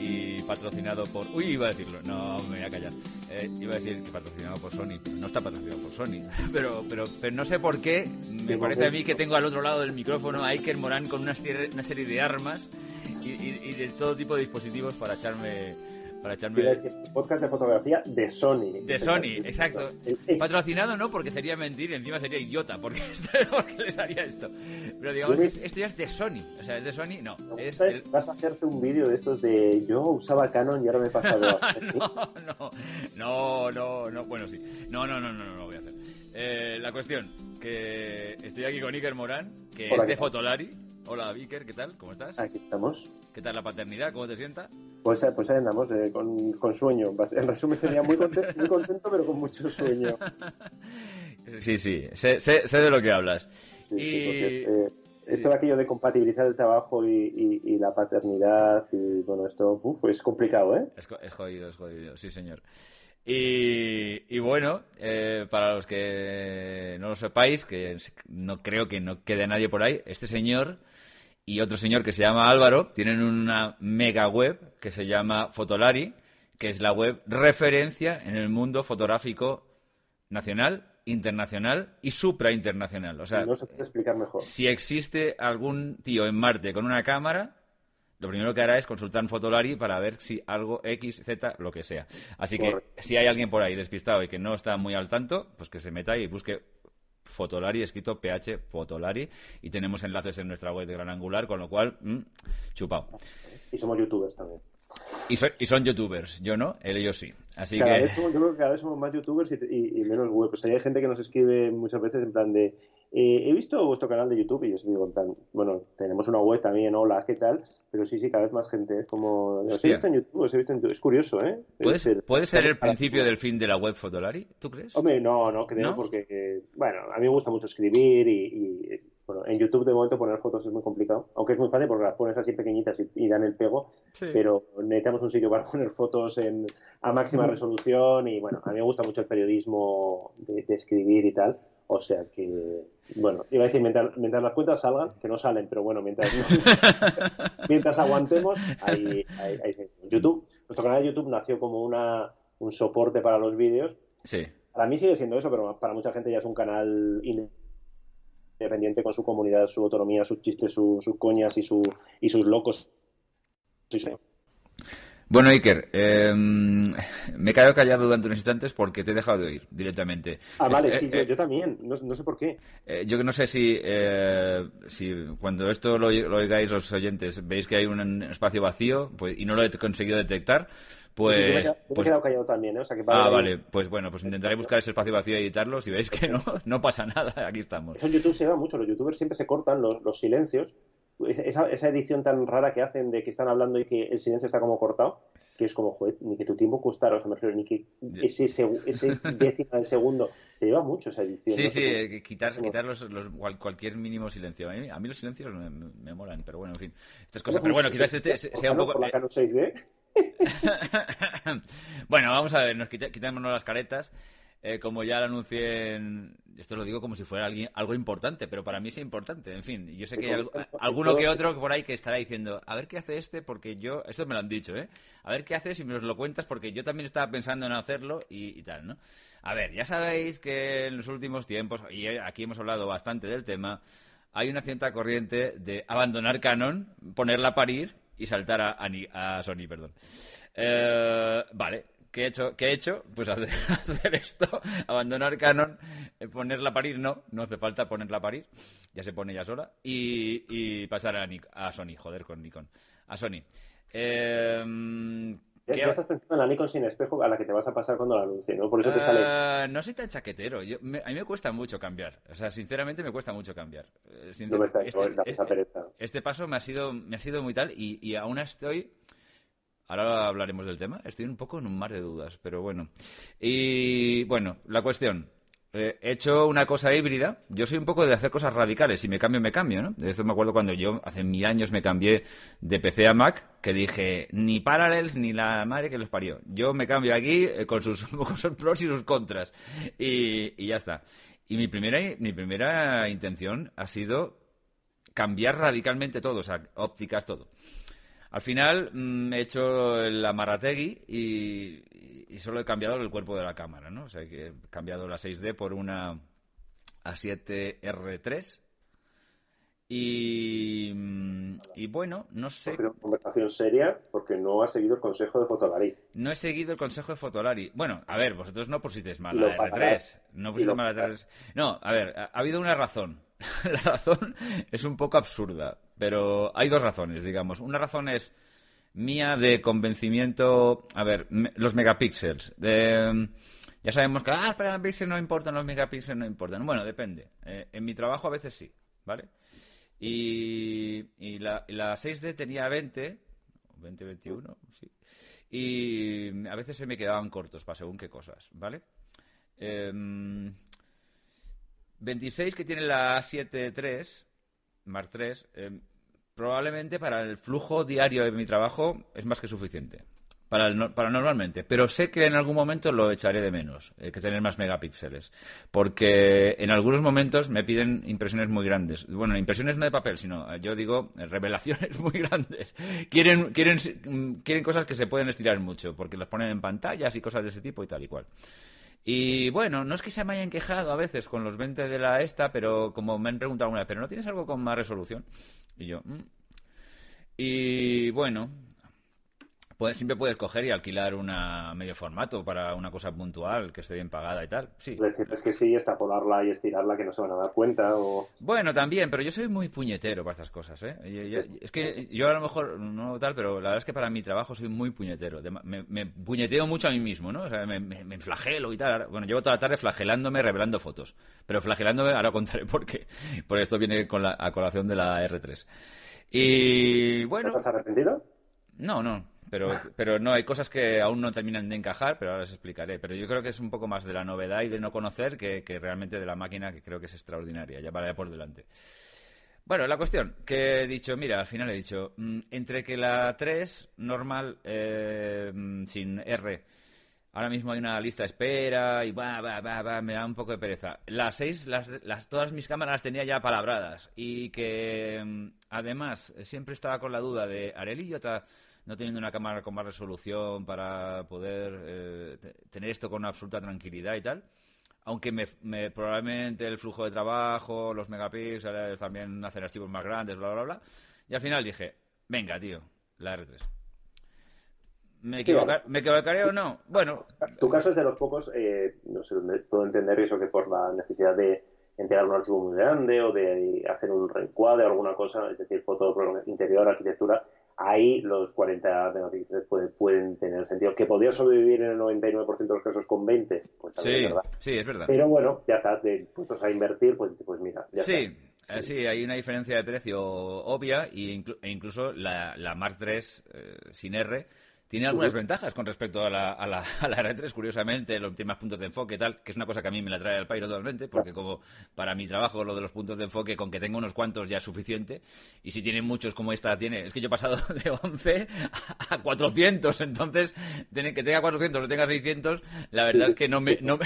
y patrocinado por... Uy, iba a decirlo, no, me voy a callar. Eh, iba a decir que patrocinado por Sony, no está patrocinado por Sony, pero, pero, pero no sé por qué, me parece a mí que tengo al otro lado del micrófono a Iker Morán con una serie, una serie de armas y, y- y de todo tipo de dispositivos para echarme... Para echarme... Quiero decir, podcast de fotografía de Sony. De Sony, exacto. El ex- Patrocinado no, porque sería mentir y encima sería idiota, porque, porque les haría esto. Pero digamos que es- esto ya es de Sony. O sea, es de Sony, no. Es el- Vas a hacerte un vídeo de estos de yo usaba Canon y ahora me he pasado a... no, no, no, no, bueno, sí. No, no, no, no, no, no voy a hacer. Eh, la cuestión, que estoy aquí con Iker Morán, que Hola, es de ¿qué tal? Hola, Iker, ¿qué tal? ¿Cómo estás? Aquí estamos. ¿Qué tal la paternidad? ¿Cómo te sienta? Pues, eh, pues ahí andamos, eh, con, con sueño. En resumen sería muy contento, muy contento, pero con mucho sueño. Sí, sí, sé, sé, sé de lo que hablas. Sí, sí, Y- esto sí. aquello de compatibilizar el trabajo y, y- y la paternidad y bueno, esto uf, es complicado, ¿eh? Es jodido, es jodido, sí, señor. Y, y bueno, eh, para los que no lo sepáis, que no creo que no quede nadie por ahí, este señor y otro señor que se llama Álvaro tienen una mega web que se llama Fotolari, que es la web referencia en el mundo fotográfico nacional, internacional y suprainternacional. O sea, no se puede explicar mejor. si existe algún tío en Marte con una cámara, lo primero que hará es consultar en Fotolari para ver si algo X, Z, lo que sea. Así que Correcto. si hay alguien por ahí despistado y que no está muy al tanto, pues que se meta y busque Fotolari, escrito PH Fotolari, y tenemos enlaces en nuestra web de Gran Angular, con lo cual, mm, chupado. Y somos youtubers también. Y, son- y son youtubers, yo no, él ellos sí. Así Cada que... vez somos, yo creo que cada vez somos más youtubers y, y- y menos web. O sea, hay gente que nos escribe muchas veces en plan de eh, he visto vuestro canal de YouTube y yo os digo plan, bueno, tenemos una web también, hola, ¿qué tal? Pero sí, sí, cada vez más gente. Es como, os he visto en YouTube, os he visto en YouTube. Es curioso, ¿eh? ¿Puede ser, puede ser el principio del fin de la web Fotolari? ¿Tú crees? Hombre, no, no creo, ¿No? porque, eh, bueno, a mí me gusta mucho escribir y, y, bueno, en YouTube de momento poner fotos es muy complicado, aunque es muy fácil porque las pones así pequeñitas y, y dan el pego, Sí. pero necesitamos un sitio para poner fotos en, a máxima resolución y bueno, a mí me gusta mucho el periodismo de, de escribir y tal, o sea que, bueno, iba a decir, mientras, mientras las cuentas salgan, que no salen, pero bueno, mientras, mientras aguantemos, ahí, ahí. YouTube, nuestro canal de YouTube nació como una, un soporte para los vídeos, Sí. para mí sigue siendo eso, pero para mucha gente ya es un canal independiente con su comunidad, su autonomía, sus chistes, su- sus coñas y, su, y sus locos. Sí, sí. Bueno, Iker, eh, me he quedado callado durante unos instantes porque te he dejado de oír directamente. Ah, vale, Eh, sí, eh, yo, eh, yo también. No, no sé por qué. eh, yo que no sé si, eh, si cuando esto lo, lo oigáis los oyentes veis que hay un espacio vacío pues, y no lo he conseguido detectar, pues... quedado- yo me he pues- quedado callado también, ¿eh? O sea, que ah, ahí- vale, pues bueno, pues intentaré buscar ese espacio vacío y editarlo. Si veis que no, no pasa nada, aquí estamos. Eso en YouTube se lleva mucho. Los youtubers siempre se cortan los, los silencios. Esa, esa edición tan rara que hacen de que están hablando y que el silencio está como cortado, que es como, joder, ni que tu tiempo costara, o sea, me refiero, ni que ese, ese décima del segundo. Se lleva mucho esa edición. Sí, no sí, eh, quitar, quitar los, los- cual- cualquier mínimo silencio. A mí, a mí los silencios me, me molan, pero bueno, en fin, estas cosas. Pero bueno, quizás este sea un Por poco... la eh, Canon 6D. bueno, vamos a ver, nos quita- quitémonos las caretas. Eh, como ya lo anuncié en... Esto lo digo como si fuera alguien- algo importante, pero para mí es importante. En fin, yo sé que hay algo- alguno que otro por ahí que estará diciendo, a ver qué hace este, porque yo... Esto me lo han dicho, ¿eh? A ver qué haces y me lo cuentas, porque yo también estaba pensando en hacerlo y, tal, ¿no? A ver, ya sabéis que en los últimos tiempos, y aquí hemos hablado bastante del tema, hay una cierta corriente de abandonar Canon, ponerla a parir y saltar a, a a Sony, perdón. Eh, vale, ¿qué he hecho? ¿Qué he hecho? Pues hacer, hacer esto, abandonar Canon, eh, ponerla a parir, no, no hace falta ponerla a parir, ya se pone ya sola, y, y pasar a, Nik- a Sony, joder, con Nikon, a Sony. Eh, Ya, ¿qué- ya estás pensando en la Nikon sin espejo a la que te vas a pasar cuando la anuncie, ¿no? Por eso te sale. Ah, no soy tan chaquetero. Yo- me- a mí me cuesta mucho cambiar. O sea, sinceramente me cuesta mucho cambiar. Eh, sincer- No me está este, no, este- este paso me ha sido, me ha sido muy tal y, y aún estoy, Ahora hablaremos del tema. Estoy un poco en un mar de dudas, pero bueno. Y bueno, la cuestión. Eh, he hecho una cosa híbrida. Yo soy un poco de hacer cosas radicales. Si me cambio, me cambio, ¿no? De esto me acuerdo cuando yo hace mil años me cambié de PC a Mac, que dije, ni Parallels ni la madre que los parió. Yo me cambio aquí eh, con, sus, pros y sus contras. Y, ya está. Y mi primera, mi primera intención ha sido cambiar radicalmente todo, o sea, ópticas, todo. Al final mm, he hecho la Marategui y, y, solo he cambiado el cuerpo de la cámara, ¿no? O sea, que he cambiado la 6D por una A7R3 y, mm, y, bueno, no sé. Una conversación seria porque no ha seguido el consejo de Fotolari. No he seguido el consejo de Fotolari. Bueno, a ver, vosotros no pusisteis mal la R3. No pusisteis mal la R3. No, a ver, ha habido una razón. la razón es un poco absurda, pero hay dos razones, digamos. Una razón es mía de convencimiento, a ver, los megapíxeles. De, ya sabemos que ah, los megapíxeles no importan, los megapíxeles no importan. Bueno, depende. Eh, en mi trabajo a veces sí, ¿vale? Y, y la, la 6D tenía 20, 20, 21, sí. Y a veces se me quedaban cortos para según qué cosas, ¿vale? Eh, 26 que tiene la 7.3, Mark 3, eh, probablemente para el flujo diario de mi trabajo es más que suficiente. Para, para normalmente. Pero sé que en algún momento lo echaré de menos, eh, que tener más megapíxeles. Porque en algunos momentos me piden impresiones muy grandes. Bueno, impresiones no de papel, sino eh, yo digo revelaciones muy grandes. Quieren, quieren, mm, quieren cosas que se pueden estirar mucho, porque las ponen en pantallas y cosas de ese tipo y tal y cual. Y bueno, no es que se me hayan quejado a veces con los 20 de la esta, pero como me han preguntado alguna vez, ¿pero no tienes algo con más resolución? Y yo, mm". y bueno, pues siempre puedes coger y alquilar una medio formato para una cosa puntual que esté bien pagada y tal. Sí. Decirles que sí, extrapolarla y estirarla que no se van a dar cuenta. O... Bueno, también, pero yo soy muy puñetero para estas cosas. ¿eh? es que yo a lo mejor no tal, pero la verdad es que para mi trabajo soy muy puñetero. Me, puñeteo mucho a mí mismo, ¿no? O sea, me, me, flagelo y tal. Bueno, llevo toda la tarde flagelándome, revelando fotos. Pero flagelándome, ahora contaré por qué. Por esto viene con la, a colación de la R3. Y bueno. ¿Estás arrepentido? No, no. Pero, pero no, hay cosas que aún no terminan de encajar, pero ahora les explicaré. Pero yo creo que es un poco más de la novedad y de no conocer que, realmente de la máquina que creo que es extraordinaria. Ya para por delante. Bueno, la cuestión, que he dicho, mira, al final he dicho, mm, entre que la 3 normal, eh, mm, sin R, ahora mismo hay una lista de espera y va, va, va, va, me da un poco de pereza. La 6, las, las, todas mis cámaras las tenía ya palabradas y que mm, además siempre estaba con la duda de, Arelillo está no teniendo una cámara con más resolución para poder eh, tener esto con absoluta tranquilidad y tal. Aunque me, probablemente el flujo de trabajo, los megapíxeles, también hacer archivos más grandes, bla, bla, bla. Y al final dije, venga, tío, la R3. ¿Me, equivocaré o no? Bueno. Tu caso es de los pocos, eh, no sé, puedo entender eso que por la necesidad de entregar un archivo muy grande o de hacer un reencuadre o alguna cosa, es decir, foto interior, arquitectura, ahí los 40 megapíxeles pueden, tener sentido. Que podría sobrevivir en el 99% de los casos con 20, pues también sí, es verdad. Sí, es verdad. Pero bueno, ya está, de puestos a invertir, pues, pues mira, ya sí. Eh, sí, hay una diferencia de precio obvia e incluso la, la Mark III eh, sin R tiene algunas ventajas con respecto a la, a, la, a la R3, curiosamente, los temas puntos de enfoque y tal, que es una cosa que a mí me la trae al pairo totalmente, porque como para mi trabajo lo de los puntos de enfoque, con que tenga unos cuantos ya es suficiente, y si tiene muchos como esta tiene, es que yo he pasado de 11 a 400, entonces que tenga 400 o tenga 600, la verdad es que no me, no,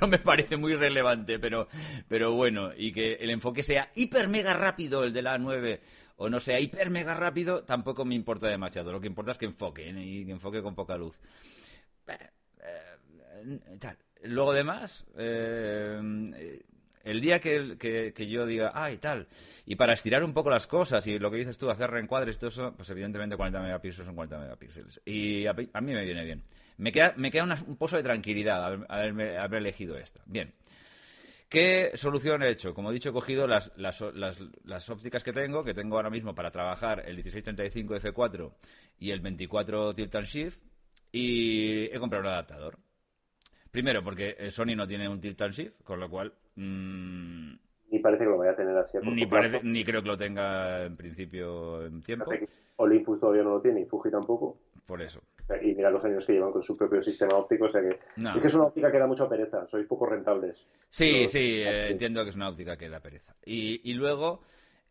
no, me parece muy relevante, pero, pero bueno, y que el enfoque sea hiper mega rápido, el de la 9 o no sea hiper mega rápido, tampoco me importa demasiado. Lo que importa es que enfoque ¿eh? y que enfoque con poca luz. Eh, Luego demás, eh, el día que, yo diga, ay, tal, y para estirar un poco las cosas y lo que dices tú, hacer reencuadres, todo eso, pues evidentemente 40 megapíxeles son 40 megapíxeles. Y a, mí me viene bien. Me queda, me queda un pozo de tranquilidad haber, haber elegido esta. Bien. ¿Qué solución he hecho? Como he dicho, he cogido las, las, las, ópticas que tengo, que tengo ahora mismo para trabajar el 1635 F4 y el 24 Tilt and Shift, y he comprado un adaptador. Primero, porque eh, Sony no tiene un Tilt and Shift, con lo cual... Mmm, ni parece que lo vaya a tener así. Ni, ni creo que lo tenga en principio en tiempo. Olympus todavía no lo tiene y Fuji tampoco. por eso. Y mira los años que llevan con su propio sistema óptico, o sea que es que es una óptica que da mucha pereza, sois poco rentables. Sí, sí, eh, entiendo que es una óptica que da pereza. Y, y luego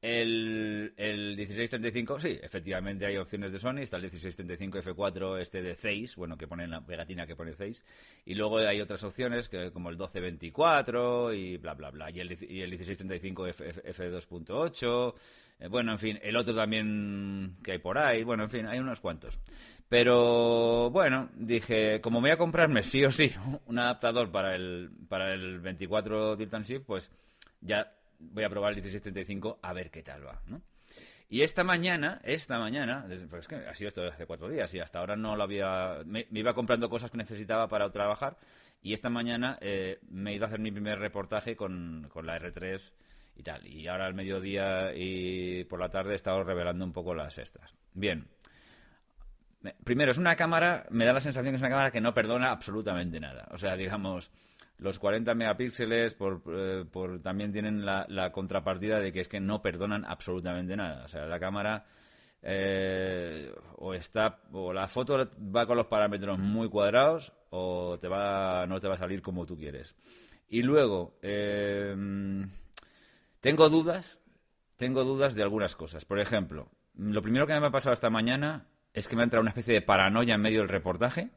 el, el 1635, sí, efectivamente hay opciones de Sony. Está el 1635 F4, este de Zeiss, bueno, que pone en la pegatina que pone Zeiss. Y luego hay otras opciones que, como el 1224 y bla, bla, bla. Y el, y el 1635 F, 2.8. Eh, bueno, en fin, el otro también que hay por ahí. Bueno, en fin, hay unos cuantos. Pero bueno, dije, como voy a comprarme sí o sí un adaptador para el, para el 24 Tilt Shift, pues ya voy a probar el 1635 a ver qué tal va, ¿no? Y esta mañana, esta mañana, pues es que ha sido esto hace cuatro días y hasta ahora no lo había. Me, iba comprando cosas que necesitaba para trabajar y esta mañana eh, me he ido a hacer mi primer reportaje con, con, la R3 y tal. Y ahora al mediodía y por la tarde he estado revelando un poco las extras. Bien. Primero, es una cámara, me da la sensación que es una cámara que no perdona absolutamente nada. O sea, digamos, los 40 megapíxeles por, eh, por también tienen la, contrapartida de que es que no perdonan absolutamente nada. O sea, la cámara eh, o está o la foto va con los parámetros muy cuadrados o te va no te va a salir como tú quieres. Y luego em, tengo dudas, tengo dudas de algunas cosas. Por ejemplo, lo primero que me ha pasado esta mañana es que me ha entrado una especie de paranoia en medio del reportaje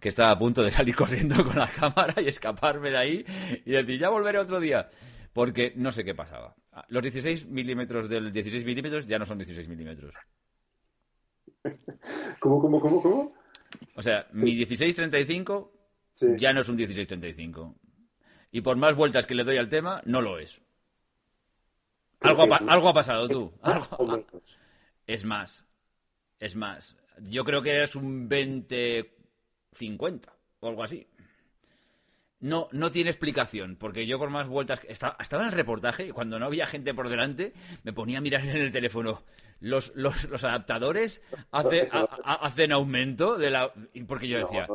que estaba a punto de salir corriendo con la cámara y escaparme de ahí y decir, ya volveré otro día. Porque no sé qué pasaba. Los 16 milímetros del 16 milímetros ya no son 16 milímetros. ¿Cómo, cómo, cómo, cómo? O sea, mi 1635 ya no es un 1635. Y por más vueltas que le doy al tema, no lo es. Algo ha, algo ha pasado tú. es más. Es más. Yo creo que eres un 20 50 o algo así. No, no tiene explicación, porque yo por más vueltas... Estaba, estaba en el reportaje y cuando no había gente por delante me ponía a mirar en el teléfono. Los, los, los adaptadores hace, hacen aumento de la... Porque yo decía...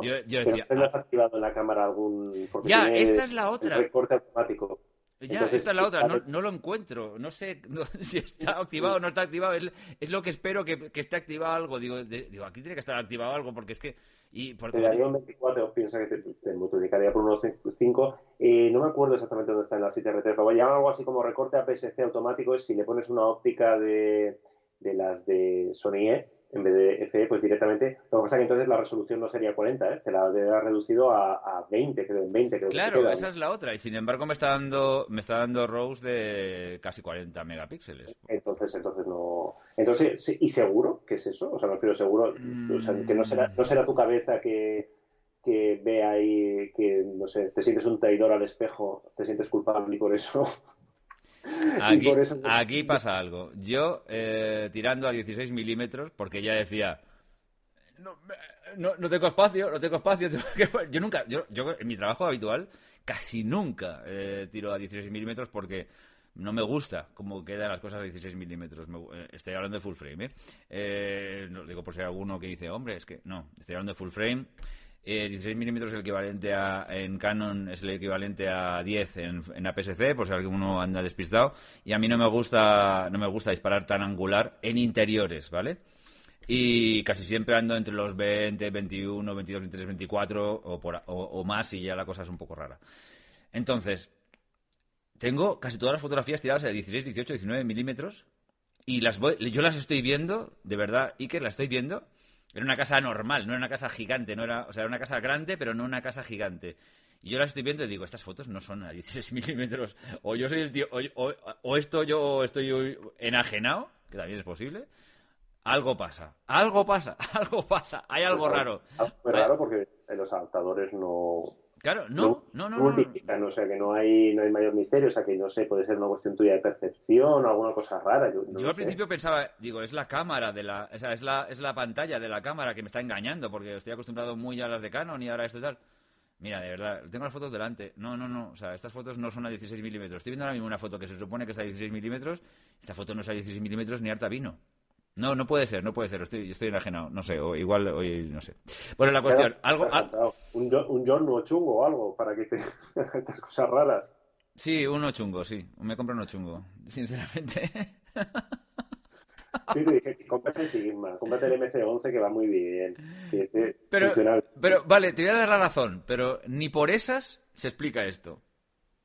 yo, decía... ¿No has activado en la cámara algún... Ya, esta es la otra. Automático. Ya, esta es la otra, no, lo encuentro. No sé si está activado o no está activado. Es, lo que espero que, esté activado algo. Digo, digo, aquí tiene que estar activado algo porque es que. Y Te daría un 24, piensa que te, multiplicaría por unos 5. Eh, no me acuerdo exactamente dónde está en la 7RT, pero llama algo así como recorte a PSC automático. Es si le pones una óptica de, de las de Sony E en vez de FE, pues directamente. Lo que pasa es que entonces la resolución no sería 40, ¿eh? Te la ha reducido a, a 20, creo, en 20 creo Claro, esa es la otra. Y sin embargo me está dando, me está dando RAWs de casi 40 megapíxeles. Entonces, entonces no. Entonces, ¿y seguro que es eso? O sea, no quiero seguro. O sea, que no será, no será tu cabeza que que ve ahí que, no sé, te sientes un traidor al espejo, te sientes culpable por eso Aquí, pasa algo. Yo, eh, tirando a 16 milímetros, porque ya decía, no, no, tengo espacio, no tengo espacio. Yo nunca, yo, yo en mi trabajo habitual, casi nunca eh, tiro a 16 milímetros porque no me gusta cómo quedan las cosas a 16 milímetros. Eh, estoy hablando de full frame, ¿eh? no, digo por si hay alguno que dice, hombre, es que no, estoy hablando de full frame. 16 eh, milímetros es el equivalente a, en Canon es el equivalente a 10 en, en APS-C, por si alguno anda despistado. Y a mí no me gusta, no me gusta disparar tan angular en interiores, ¿vale? Y casi siempre ando entre los 20, 21, 22, 23, 24 o, por, o, más y ya la cosa es un poco rara. Entonces, tengo casi todas las fotografías tiradas de 16, 18, 19 milímetros y las voy, yo las estoy viendo, de verdad, Iker, las estoy viendo era una casa normal, no era una casa gigante, no era, o sea, era una casa grande, pero no una casa gigante. Y yo la estoy viendo y digo, estas fotos no son a 16 milímetros. O yo soy el tío, o, o, esto yo estoy enajenado, que también es posible. Algo pasa, algo pasa, algo pasa, hay algo raro. Es raro porque los adaptadores no, Claro, no, no, no. no, O sea, que no hay, no hay mayor misterio. O sea, que no sé, puede ser una cuestión tuya de percepción o alguna cosa rara. Yo, al principio pensaba, digo, es la cámara de la. O sea, es la, es la pantalla de la cámara que me está engañando porque estoy acostumbrado muy a las de Canon y ahora esto y tal. Mira, de verdad, tengo las fotos delante. No, no, no. O sea, estas fotos no son a 16 milímetros. Estoy viendo ahora mismo una foto que se supone que es a 16 milímetros. Esta foto no es a 16 milímetros ni harta vino. No, no puede ser, no puede ser. Estoy, estoy enajenado. No sé, o igual hoy no sé. Bueno, la cuestión. algo, un, un John no chungo o algo para que te estas cosas raras. Sí, uno chungo, sí. Me compro uno chungo, sinceramente. Sí, dije, cómprate Sigma, cómprate el MC11 que va muy bien. Este Pero, pero, vale, te voy a dar la razón, pero ni por esas se explica esto.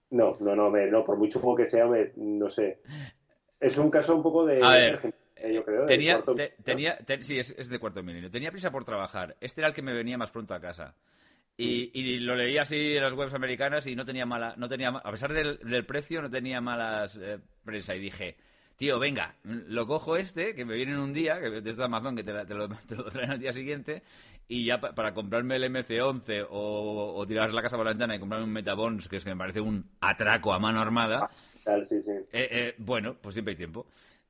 No, no, no, me- no, por mucho juego que sea, me- no sé. Es un caso un poco de... A ver, eh, yo creo, Tenía, cuarto- te- tenía, te- sí, es, es de cuarto milenio. Tenía prisa por trabajar. Este era el que me venía más pronto a casa. Y, y lo leía así en las webs americanas y no tenía mala, no tenía, a pesar del, del precio, no tenía malas eh, prensa. Y dije, tío, venga, lo cojo este, que me viene en un día, que desde Amazon, que te, la- te lo, te lo traen al día siguiente, y ya pa- para comprarme el MC11 o, o tirar la casa por la ventana y comprarme un Metabons, que es que me parece un atraco a mano armada, Tal, sí, sí. eh, eh, bueno, pues siempre hay tiempo.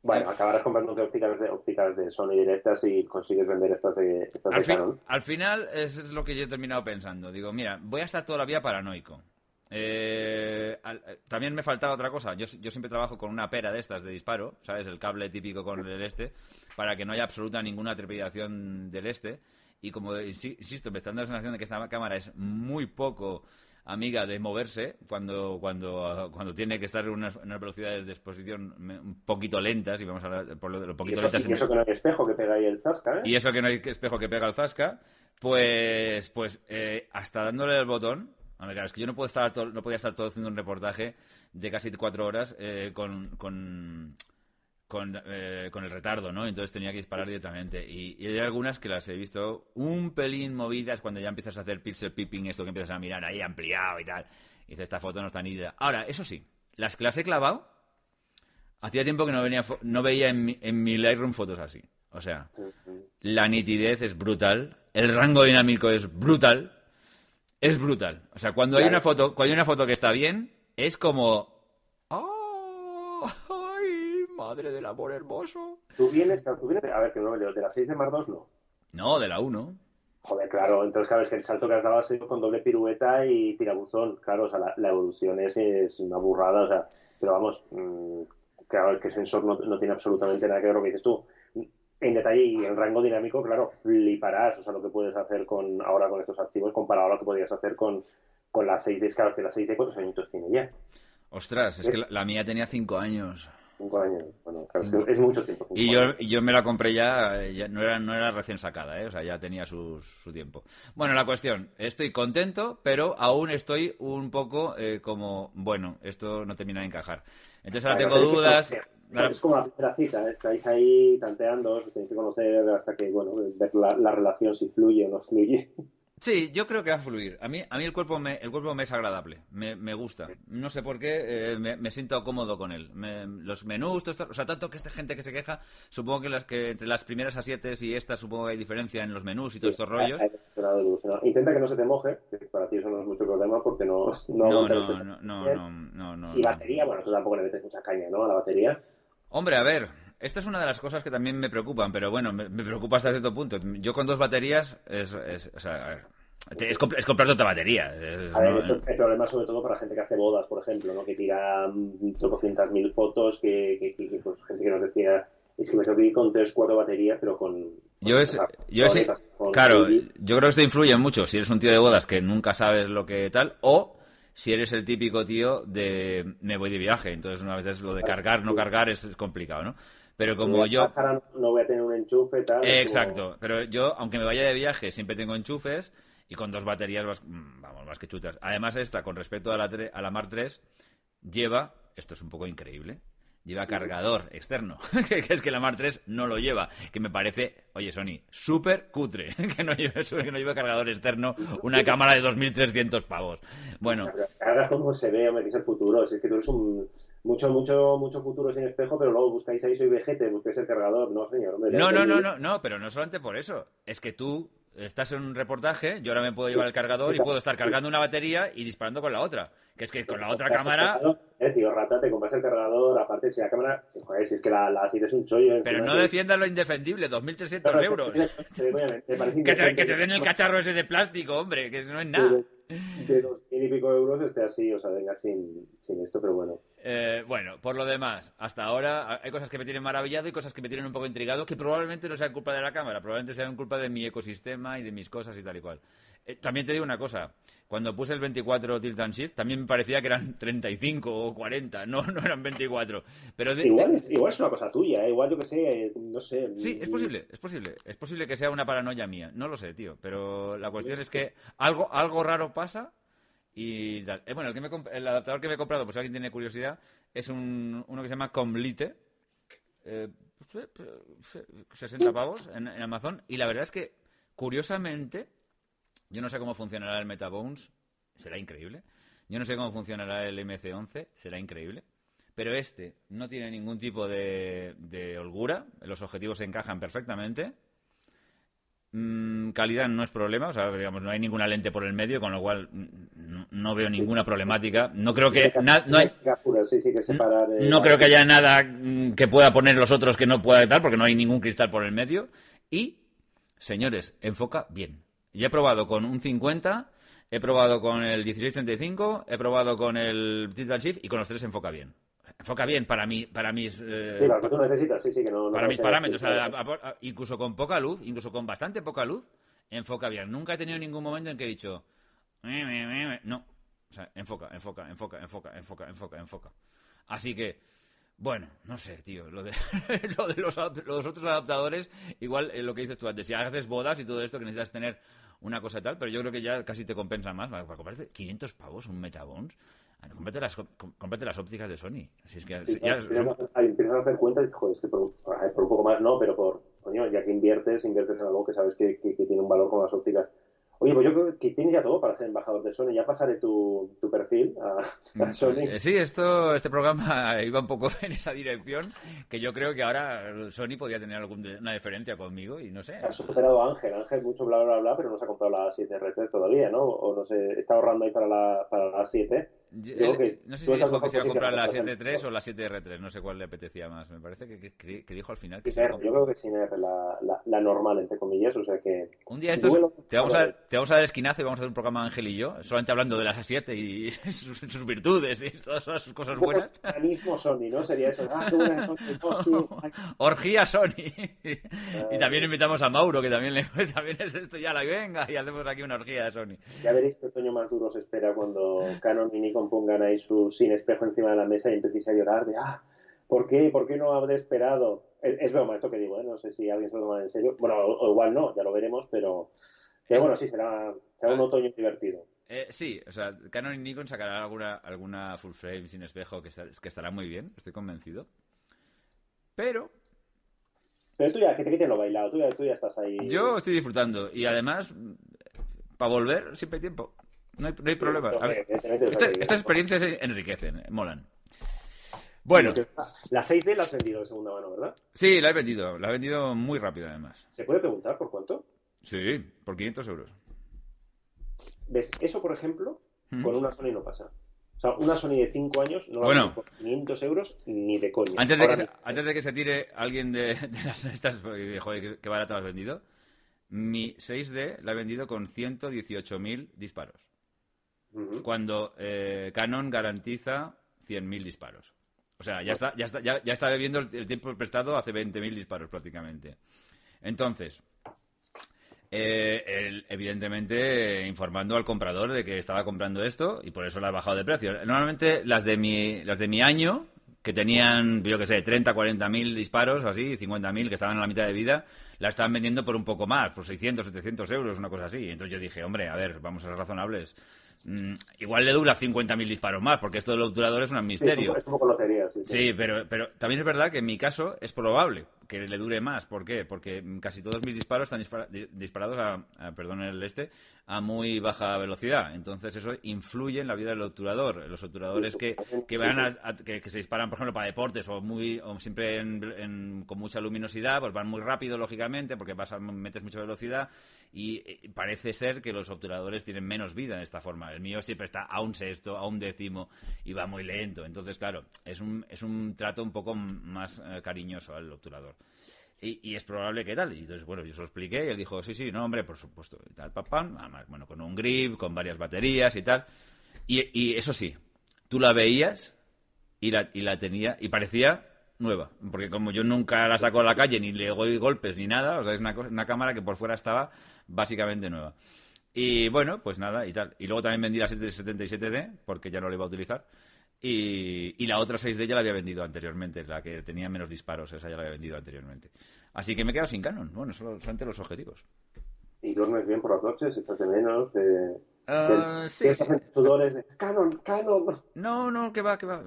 Bueno, acabarás comprando ópticas de, ópticas de Sony directas y consigues vender estas de, estas de Al, fin- Canon. al final es lo que yo he terminado pensando. Digo, mira, voy a estar toda la vida paranoico. Eh, al- eh, también me faltaba otra cosa. Yo, yo siempre trabajo con una pera de estas de disparo, ¿sabes? El cable típico con el este, para que no haya absoluta ninguna trepidación del este. Y como insi- insisto, me está dando la sensación de que esta cámara es muy poco amiga de moverse cuando cuando cuando tiene que estar en unas, velocidades de exposición un poquito lentas y vamos a hablar por lo de lo Y poquito eso, lentas y eso que no hay espejo que pega ahí el Zasca, ¿eh? y eso que no hay espejo que pega el Zasca, pues, pues eh, hasta dándole el botón. Es que yo no puedo estar todo- no podía estar todo haciendo un reportaje de casi cuatro horas eh, con, con, con, eh, con el retardo, ¿no? Entonces tenía que disparar directamente. Y, y hay algunas que las he visto un pelín movidas cuando ya empiezas a hacer pixel peeping, esto que empiezas a mirar ahí ampliado y tal. Y dices, esta foto no está nítida. Ahora, eso sí, las que las he clavado, hacía tiempo que no, venía, no veía en mi, en mi Lightroom fotos así. O sea, la nitidez es brutal, el rango dinámico es brutal, es brutal. O sea, cuando hay una foto, cuando hay una foto que está bien, es como ¡Ah! ¡Ay, madre del amor hermoso! Tú vienes, tú vienes, a ver, que no me leo, de las 6 de Mar 2 no. No, de la 1. Joder, claro, entonces claro, es que el salto que has dado ha sido con doble pirueta y tirabuzón, claro, o sea, la, la evolución es, es una burrada, o sea, pero vamos, mm, claro, que el sensor no, no tiene absolutamente nada que ver con lo que dices tú. En detalle y el rango dinámico, claro, fliparás, o sea, lo que puedes hacer con ahora con estos archivos comparado a lo que podrías hacer con, con la 6D, claro, que la 6D cuántos añitos tiene ya, Ostras, es que la, la mía tenía 5 años. Cinco años, bueno, claro, es, que es mucho tiempo. Y yo, años. y yo me la compré ya, eh, ya no, era, no era recién sacada, ¿eh? o sea, ya tenía su, su tiempo. Bueno, la cuestión, estoy contento, pero aún estoy un poco eh, como, bueno, esto no termina de encajar. Entonces ahora Claro, tengo es que- dudas. Es como la primera cita, ¿eh? estáis ahí tanteando, os tenéis que conocer hasta que, bueno, ver la, la relación si fluye o no fluye. Sí, yo creo que va a fluir. A mí, a mí el cuerpo me, el cuerpo me es agradable, me, me gusta. No sé por qué, eh, me, me siento cómodo con él. Me- los menús, todo esto- o sea, tanto que esta gente que se queja, supongo que las que entre las primeras A7 y estas supongo que hay diferencia en los menús y todos estos rollos. Hay- hay. Intenta que no se te moje, que para ti eso no es mucho problema porque no... No, No, no, no, no, no, no, no. batería, bueno, tú tampoco le metes mucha caña, ¿no? A la batería. Hombre, a ver, esta es una de las cosas que también me preocupan, pero bueno, me, me preocupa hasta cierto punto. Yo con dos baterías es, es- o sea, a ver, es, comp- es comprarte otra batería. es- A ver, no- eso es el problema sobre todo para gente que hace bodas, por ejemplo, ¿no? Que tira mm, tropocientas mil fotos, que, que, que- que, pues, gente que nos decía, es que me tengo que ir con tres, cuatro baterías, pero con... Yo es, con- yo es, claro, yo creo que esto influye mucho si eres un tío de bodas que nunca sabes lo que tal, o si eres el típico tío de me voy de viaje, entonces una vez lo de cargar, no cargar es, es complicado, ¿no? Pero como yo, no voy a tener un enchufe, tal. como- exacto, pero yo, aunque me vaya de viaje, siempre tengo enchufes y con dos baterías vas, mm, vamos, más que chutas. Además esta, con respecto a la, a la Mar 3, lleva, esto es un poco increíble, lleva cargador externo, que es que la Mar 3 no lo lleva, que me parece, oye Sony, súper cutre, que no lleve, que no lleve cargador externo una cámara de 2.300 pavos. Bueno, Ahora como se ve, hombre, que es el futuro. Es que tú eres un mucho, mucho, mucho futuro sin espejo, pero luego buscáis ahí, soy vejete, buscáis el cargador. No, señor. Hombre, no, no, no, no, no, pero no solamente por eso, es que tú estás en un reportaje, yo ahora me puedo llevar el cargador y puedo estar cargando una batería y disparando con la otra, que es que con la otra cámara... Eh, tío, rata, te compras el cargador, aparte si la cámara... Joder, si es que la, la así es un chollo. Pero no defiendas lo indefendible, 2.300 Claro, euros. te- te- te- Que te, que te indecente den el cacharro ese de plástico, hombre, que eso no es nada. De dos mil y pico euros esté así, o sea, venga sin, sin esto, pero bueno. Eh, bueno, por lo demás, hasta ahora hay cosas que me tienen maravillado y cosas que me tienen un poco intrigado, que probablemente no sean culpa de la cámara, probablemente sean culpa de mi ecosistema y de mis cosas y tal y cual. Eh, también te digo una cosa, cuando puse el 24 tilt and shift, también me parecía que eran 35 o 40, no, no eran 24. Pero igual, es, igual, es, una cosa tuya, ¿eh? igual yo que sé, no sé. Sí, es posible, es posible. Es posible que sea una paranoia mía, no lo sé, tío. Pero la cuestión es que algo, algo raro pasa y eh, bueno, el, que me, el adaptador que me he comprado, pues si alguien tiene curiosidad, es un, uno que se llama Comlite. Eh, 60 pavos en, en Amazon. Y la verdad es que, curiosamente, yo no sé cómo funcionará el Metabones, será increíble. Yo no sé cómo funcionará el MC11, será increíble. Pero este no tiene ningún tipo de, holgura, los objetivos se encajan perfectamente. Mm, calidad no es problema, o sea, digamos, no hay ninguna lente por el medio, con lo cual no, veo ninguna problemática. No creo que no, creo que haya nada mm, que pueda poner los otros que no pueda tal, porque no hay ningún cristal por el medio. Y, señores, enfoca bien. Ya he probado con un 50, he probado con el 1635, he probado con el Titan Shift y con los tres enfoca bien. Enfoca bien para mí, para mis. Eh, sí, para que tú necesitas, sí, sí, que no. para mis parámetros, incluso con poca luz, incluso con bastante poca luz, enfoca bien. Nunca he tenido ningún momento en que he dicho. No. O sea, enfoca, enfoca, enfoca, enfoca, enfoca, enfoca, enfoca. Así que, bueno, no sé, tío, lo de, lo de los, los, otros adaptadores, igual lo que dices tú antes, si haces bodas y todo esto que necesitas tener una cosa y tal, pero yo creo que ya casi te compensa más. Para comprarte 500 pavos un Metabones, cómprate las, las ópticas de Sony. Si es que ya, empiezas, a hacer cuenta y, joder, es que por, por, un poco más no, pero por, coño, ya que inviertes, inviertes en algo que sabes que, que, que tiene un valor con las ópticas Oye, pues yo creo que tienes ya todo para ser embajador de Sony. Ya pasaré tu, tu perfil a, mm, Sony. Eh, sí, esto, este programa iba un poco en esa dirección, que yo creo que ahora Sony podría tener alguna diferencia conmigo y no sé. Ha superado a Ángel. Ángel mucho bla, bla, bla, pero no se ha comprado la 7R3 todavía, ¿no? O no sé, está ahorrando ahí para la, para la 7 no sé si dijo que se iba a comprar la 7.3 o la 7R3, no sé cuál le apetecía más. Me parece que, que, dijo al final que se Yo creo que sin la, la, la, normal, entre comillas, o sea que... Un día estos, te, vamos a, te vamos a dar esquinazo y vamos a hacer un programa Ángel y yo, solamente hablando de las A7 y sus, virtudes y todas sus cosas buenas. Sony, ¿no? Sería eso. Ah, Orgía Sony. y también invitamos a Mauro, que también, le, también es esto ya la venga y hacemos aquí una orgía de Sony. Ya veréis que otoño más duro se espera cuando Canon y Nikon pongan ahí su sin espejo encima de la mesa y empecéis a llorar de, ah, ¿por qué? ¿Por qué no habré esperado? Es, broma esto que digo, ¿eh? no sé si alguien se lo toma en serio. Bueno, o, igual no, ya lo veremos, pero, pero bueno, sí, será, será un ah. otoño divertido. Eh, sí, o sea, Canon y Nikon sacarán alguna, alguna full frame sin espejo que, que estará muy bien, estoy convencido. Pero pero tú ya, que te, lo bailado, tú ya, tú ya estás ahí. Yo estoy disfrutando y además, para volver siempre hay tiempo. No hay, no hay problema. estas experiencias enriquecen, molan. Bueno. La 6D la has vendido de segunda mano, ¿verdad? Sí, la he vendido. La he vendido muy rápido, además. ¿Se puede preguntar por cuánto? Sí, por 500 euros. ¿Ves? Eso, por ejemplo, con una Sony no pasa. O sea, una Sony de 5 años no la bueno, por 500 euros ni de coña. Antes de, que se, antes de que se tire alguien de, las estas, joder, qué barato has vendido, mi 6D la he vendido con 118.000 disparos cuando eh, Canon garantiza 100.000 disparos. O sea, ya está, ya está, ya, está bebiendo el, tiempo prestado hace 20.000 disparos prácticamente. Entonces, eh, evidentemente informando al comprador de que estaba comprando esto y por eso la ha bajado de precio. Normalmente las de mi, las de mi año, que tenían, yo que sé, 30, 40 mil disparos así, 50 mil que estaban a la mitad de vida, la estaban vendiendo por un poco más, por 600, 700 euros, una cosa así. Entonces yo dije, hombre, a ver, vamos a ser razonables. Mm, igual le dura 50.000 disparos más, porque esto del obturador es un misterio. Sí, es un poco lotería, sí. Sí, pero, pero también es verdad que en mi caso es probable que le dure más. ¿Por qué? Porque casi todos mis disparos están disparados a, perdón el este, a muy baja velocidad. Entonces eso influye en la vida del obturador. Los obturadores que, que, van que, se disparan, por ejemplo, para deportes o muy o siempre con mucha luminosidad, pues van muy rápido, lógicamente, porque vas metes mucha velocidad y eh, parece ser que los obturadores tienen menos vida en esta forma. El mío siempre está a un sexto, a un décimo y va muy lento. Entonces, claro, es un, es un trato un poco más eh, cariñoso al obturador. Y, es probable que tal. Y entonces, bueno, yo se lo expliqué y él dijo, sí, sí, no, hombre, por supuesto. Y tal, papá, además, bueno, con un grip, con varias baterías y tal. Y, eso sí, tú la veías y la, y la tenía, y parecía nueva, porque como yo nunca la saco a la calle, ni le doy golpes ni nada, o sea, es una, una cámara que por fuera estaba básicamente nueva. Y bueno, pues nada, y tal. Y luego también vendí la 777D, porque ya no la iba a utilizar. Y, la otra 6D ya la había vendido anteriormente, la que tenía menos disparos, esa ya la había vendido anteriormente. Así que me he quedado sin Canon. Bueno, solo, solamente los objetivos. ¿Y duermes bien por las noches? ¿Echas de menos? De... Uh, sí, sí. sudores de Canon, Canon. No, no, que va, que va.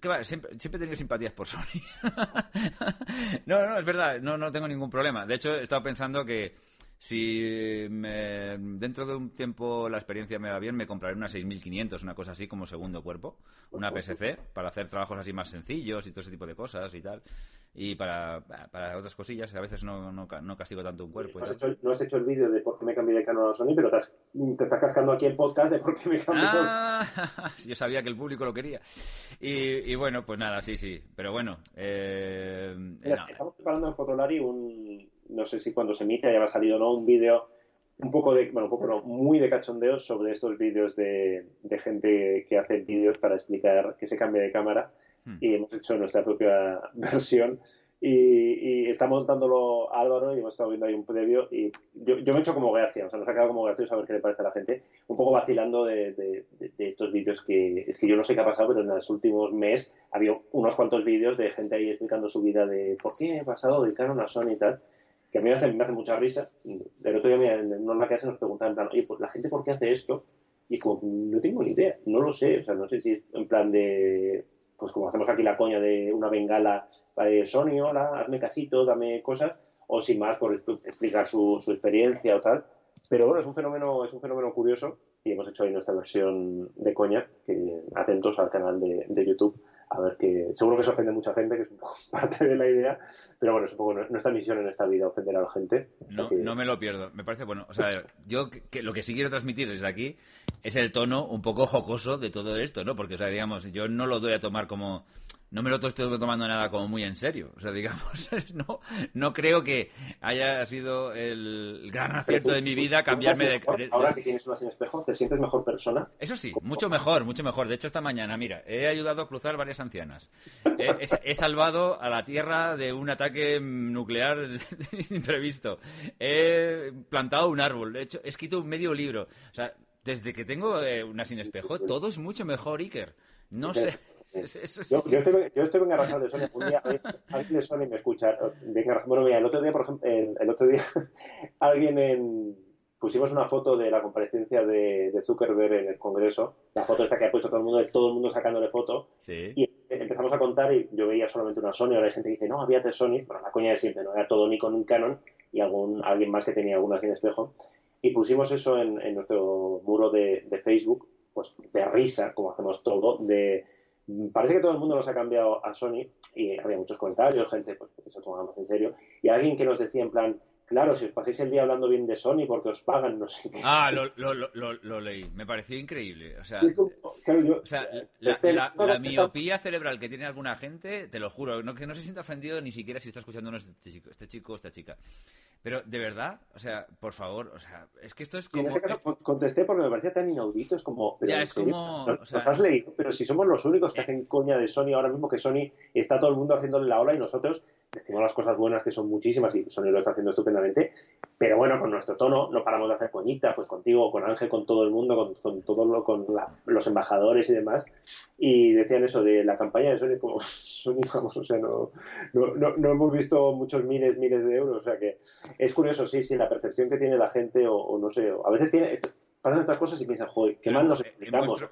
Que va. Siempre, siempre he tenido simpatías por Sony. no, no, es verdad, no, no tengo ningún problema. De hecho, he estado pensando que si dentro de un tiempo la experiencia me va bien, me compraré una 6500, una cosa así como segundo cuerpo, una PSC, para hacer trabajos así más sencillos y todo ese tipo de cosas y tal. Y para, para otras cosillas, a veces no, no, no castigo tanto un cuerpo. no, has hecho, no, has hecho, el vídeo de por qué me cambié de Canon a Sony, pero te, estás cascando aquí el podcast de por qué me cambié. Ah, yo sabía que el público lo quería. Y, y bueno, pues nada, sí, sí. Pero bueno. Eh, estamos preparando en Fotolari un no sé si cuando se emite haya salido no un vídeo un poco de, bueno, un poco no, muy de cachondeo sobre estos vídeos de, gente que hace vídeos para explicar que se cambia de cámara. Hmm. y hemos hecho nuestra propia versión. Y, está montándolo Álvaro y hemos estado viendo ahí un previo y yo, yo me he hecho como gracia, o sea, nos ha quedado como gracioso a ver qué le parece a la gente, un poco vacilando de, de, estos vídeos que es que yo no sé qué ha pasado, pero en los últimos meses ha habido unos cuantos vídeos de gente ahí explicando su vida de por qué he pasado de Canon a Sony y tal que a mí me hace, me hace mucha risa. El otro día en una clase nos preguntaban, plan, oye, pues la gente por qué hace esto? Y como, no tengo ni idea, no lo sé, o sea, no sé si en plan de, pues como hacemos aquí la coña de una bengala de Sony, hola, hazme casito, dame cosas, o sin más por explicar su, experiencia o tal. Pero bueno, es un fenómeno, es un fenómeno curioso y hemos hecho ahí nuestra versión de coña, que atentos al canal de YouTube a ver que seguro que eso ofende a mucha gente, que es un poco parte de la idea, pero bueno, es un poco nuestra misión en esta vida, ofender a la gente. No, no me lo pierdo, me parece bueno. O sea, yo que, lo que sí quiero transmitir desde aquí es el tono un poco jocoso de todo esto, ¿no? Porque, o sea, digamos, yo no lo doy a tomar como no me lo estoy tomando nada como muy en serio. O sea, digamos, no, no creo que haya sido el gran acierto de mi vida cambiarme de, Ahora que tienes una sin espejo, ¿te sientes mejor persona? Eso sí, mucho mejor, mucho mejor. De hecho, esta mañana, mira, he ayudado a cruzar varias ancianas. He, salvado a la Tierra de un ataque nuclear imprevisto. He plantado un árbol. He, hecho, he escrito un medio libro. O sea, desde que tengo eh, una sin espejo, todo es mucho mejor, Iker. No sé. Yo, yo, estoy, yo estoy de Sony. Un día alguien de Sony me escucha. bueno, mira, el otro día, por ejemplo, el, otro día alguien en, pusimos una foto de la comparecencia de, de, Zuckerberg en el Congreso. La foto esta que ha puesto todo el mundo, de todo el mundo sacándole foto. Y empezamos a contar y yo veía solamente una Sony. Ahora hay gente que dice, no, había tres Sony. Bueno, la coña de siempre, ¿no? Era todo Nikon, un Canon y algún, alguien más que tenía alguna sin espejo. Y pusimos eso en, en nuestro muro de, de Facebook, pues de risa, como hacemos todo, de parece que todo el mundo nos ha cambiado a Sony y había muchos comentarios, gente pues, que se tomaba más en serio, y alguien que nos decía en plan, claro, si os pasáis el día hablando bien de Sony porque os pagan, no sé qué. Ah, lo, lo, lo, lo leí, me pareció increíble. O sea, o sea la, la, miopía cerebral que tiene alguna gente, te lo juro, no, que no se sienta ofendido ni siquiera si está escuchando este chico, este chico o esta chica. Pero, de verdad, o sea, por favor, o sea, es que esto es como... en caso contesté porque me parecía tan inaudito, es como... ya, es como... Nos, has leído, pero si somos los únicos que eh. hacen coña de Sony ahora mismo, que Sony está todo el mundo haciéndole la ola y nosotros decimos las cosas buenas que son muchísimas y Sony lo está haciendo pero bueno, con nuestro tono no paramos de hacer coñitas, pues contigo, con Ángel, con todo el mundo, con, con los embajadores y demás, y decían eso de la campaña de Sony, como Sony, vamos, o sea, no, no, no, hemos visto muchos miles, miles de euros, o sea que es curioso, sí, sí, la percepción que tiene la gente, o, no sé, a veces tiene, pasan estas cosas y piensan, joder, qué mal nos explicamos.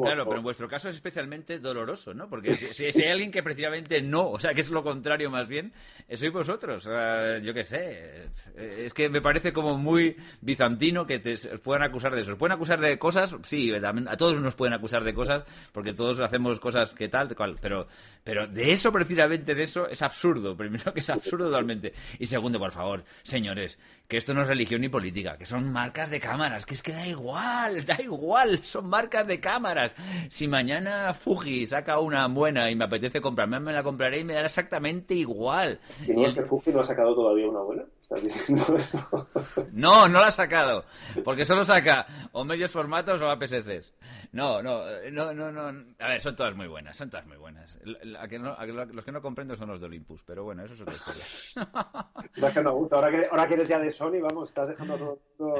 claro, pero en vuestro caso es especialmente doloroso, ¿no? Porque si, hay alguien que precisamente no, o sea, que es lo contrario más bien, sois vosotros. yo qué sé. Es que me parece como muy bizantino que te, os puedan acusar de eso. ¿Os pueden acusar de cosas? Sí, a todos nos pueden acusar de cosas, porque todos hacemos cosas que tal, cual, pero, pero de eso, precisamente de eso, es absurdo. Primero que es absurdo totalmente. Y segundo, por favor, señores, que esto no es religión ni política, que son marcas de cámaras, que es que da igual, da igual, son marcas de cámaras. Si mañana Fuji saca una buena y me apetece comprarme, me la compraré y me dará exactamente igual. ¿Y no es que Fuji no ha sacado todavía una buena? ¿Estás diciendo esto? No, no la ha sacado, porque solo saca o medios formatos o APS-Cs. No, no, no, no, no. A ver, son todas muy buenas, son todas muy buenas. los que no comprendo son los de Olympus, pero bueno, eso es otra historia. ahora, que, ahora que eres ya de Sony, vamos, estás dejando todo,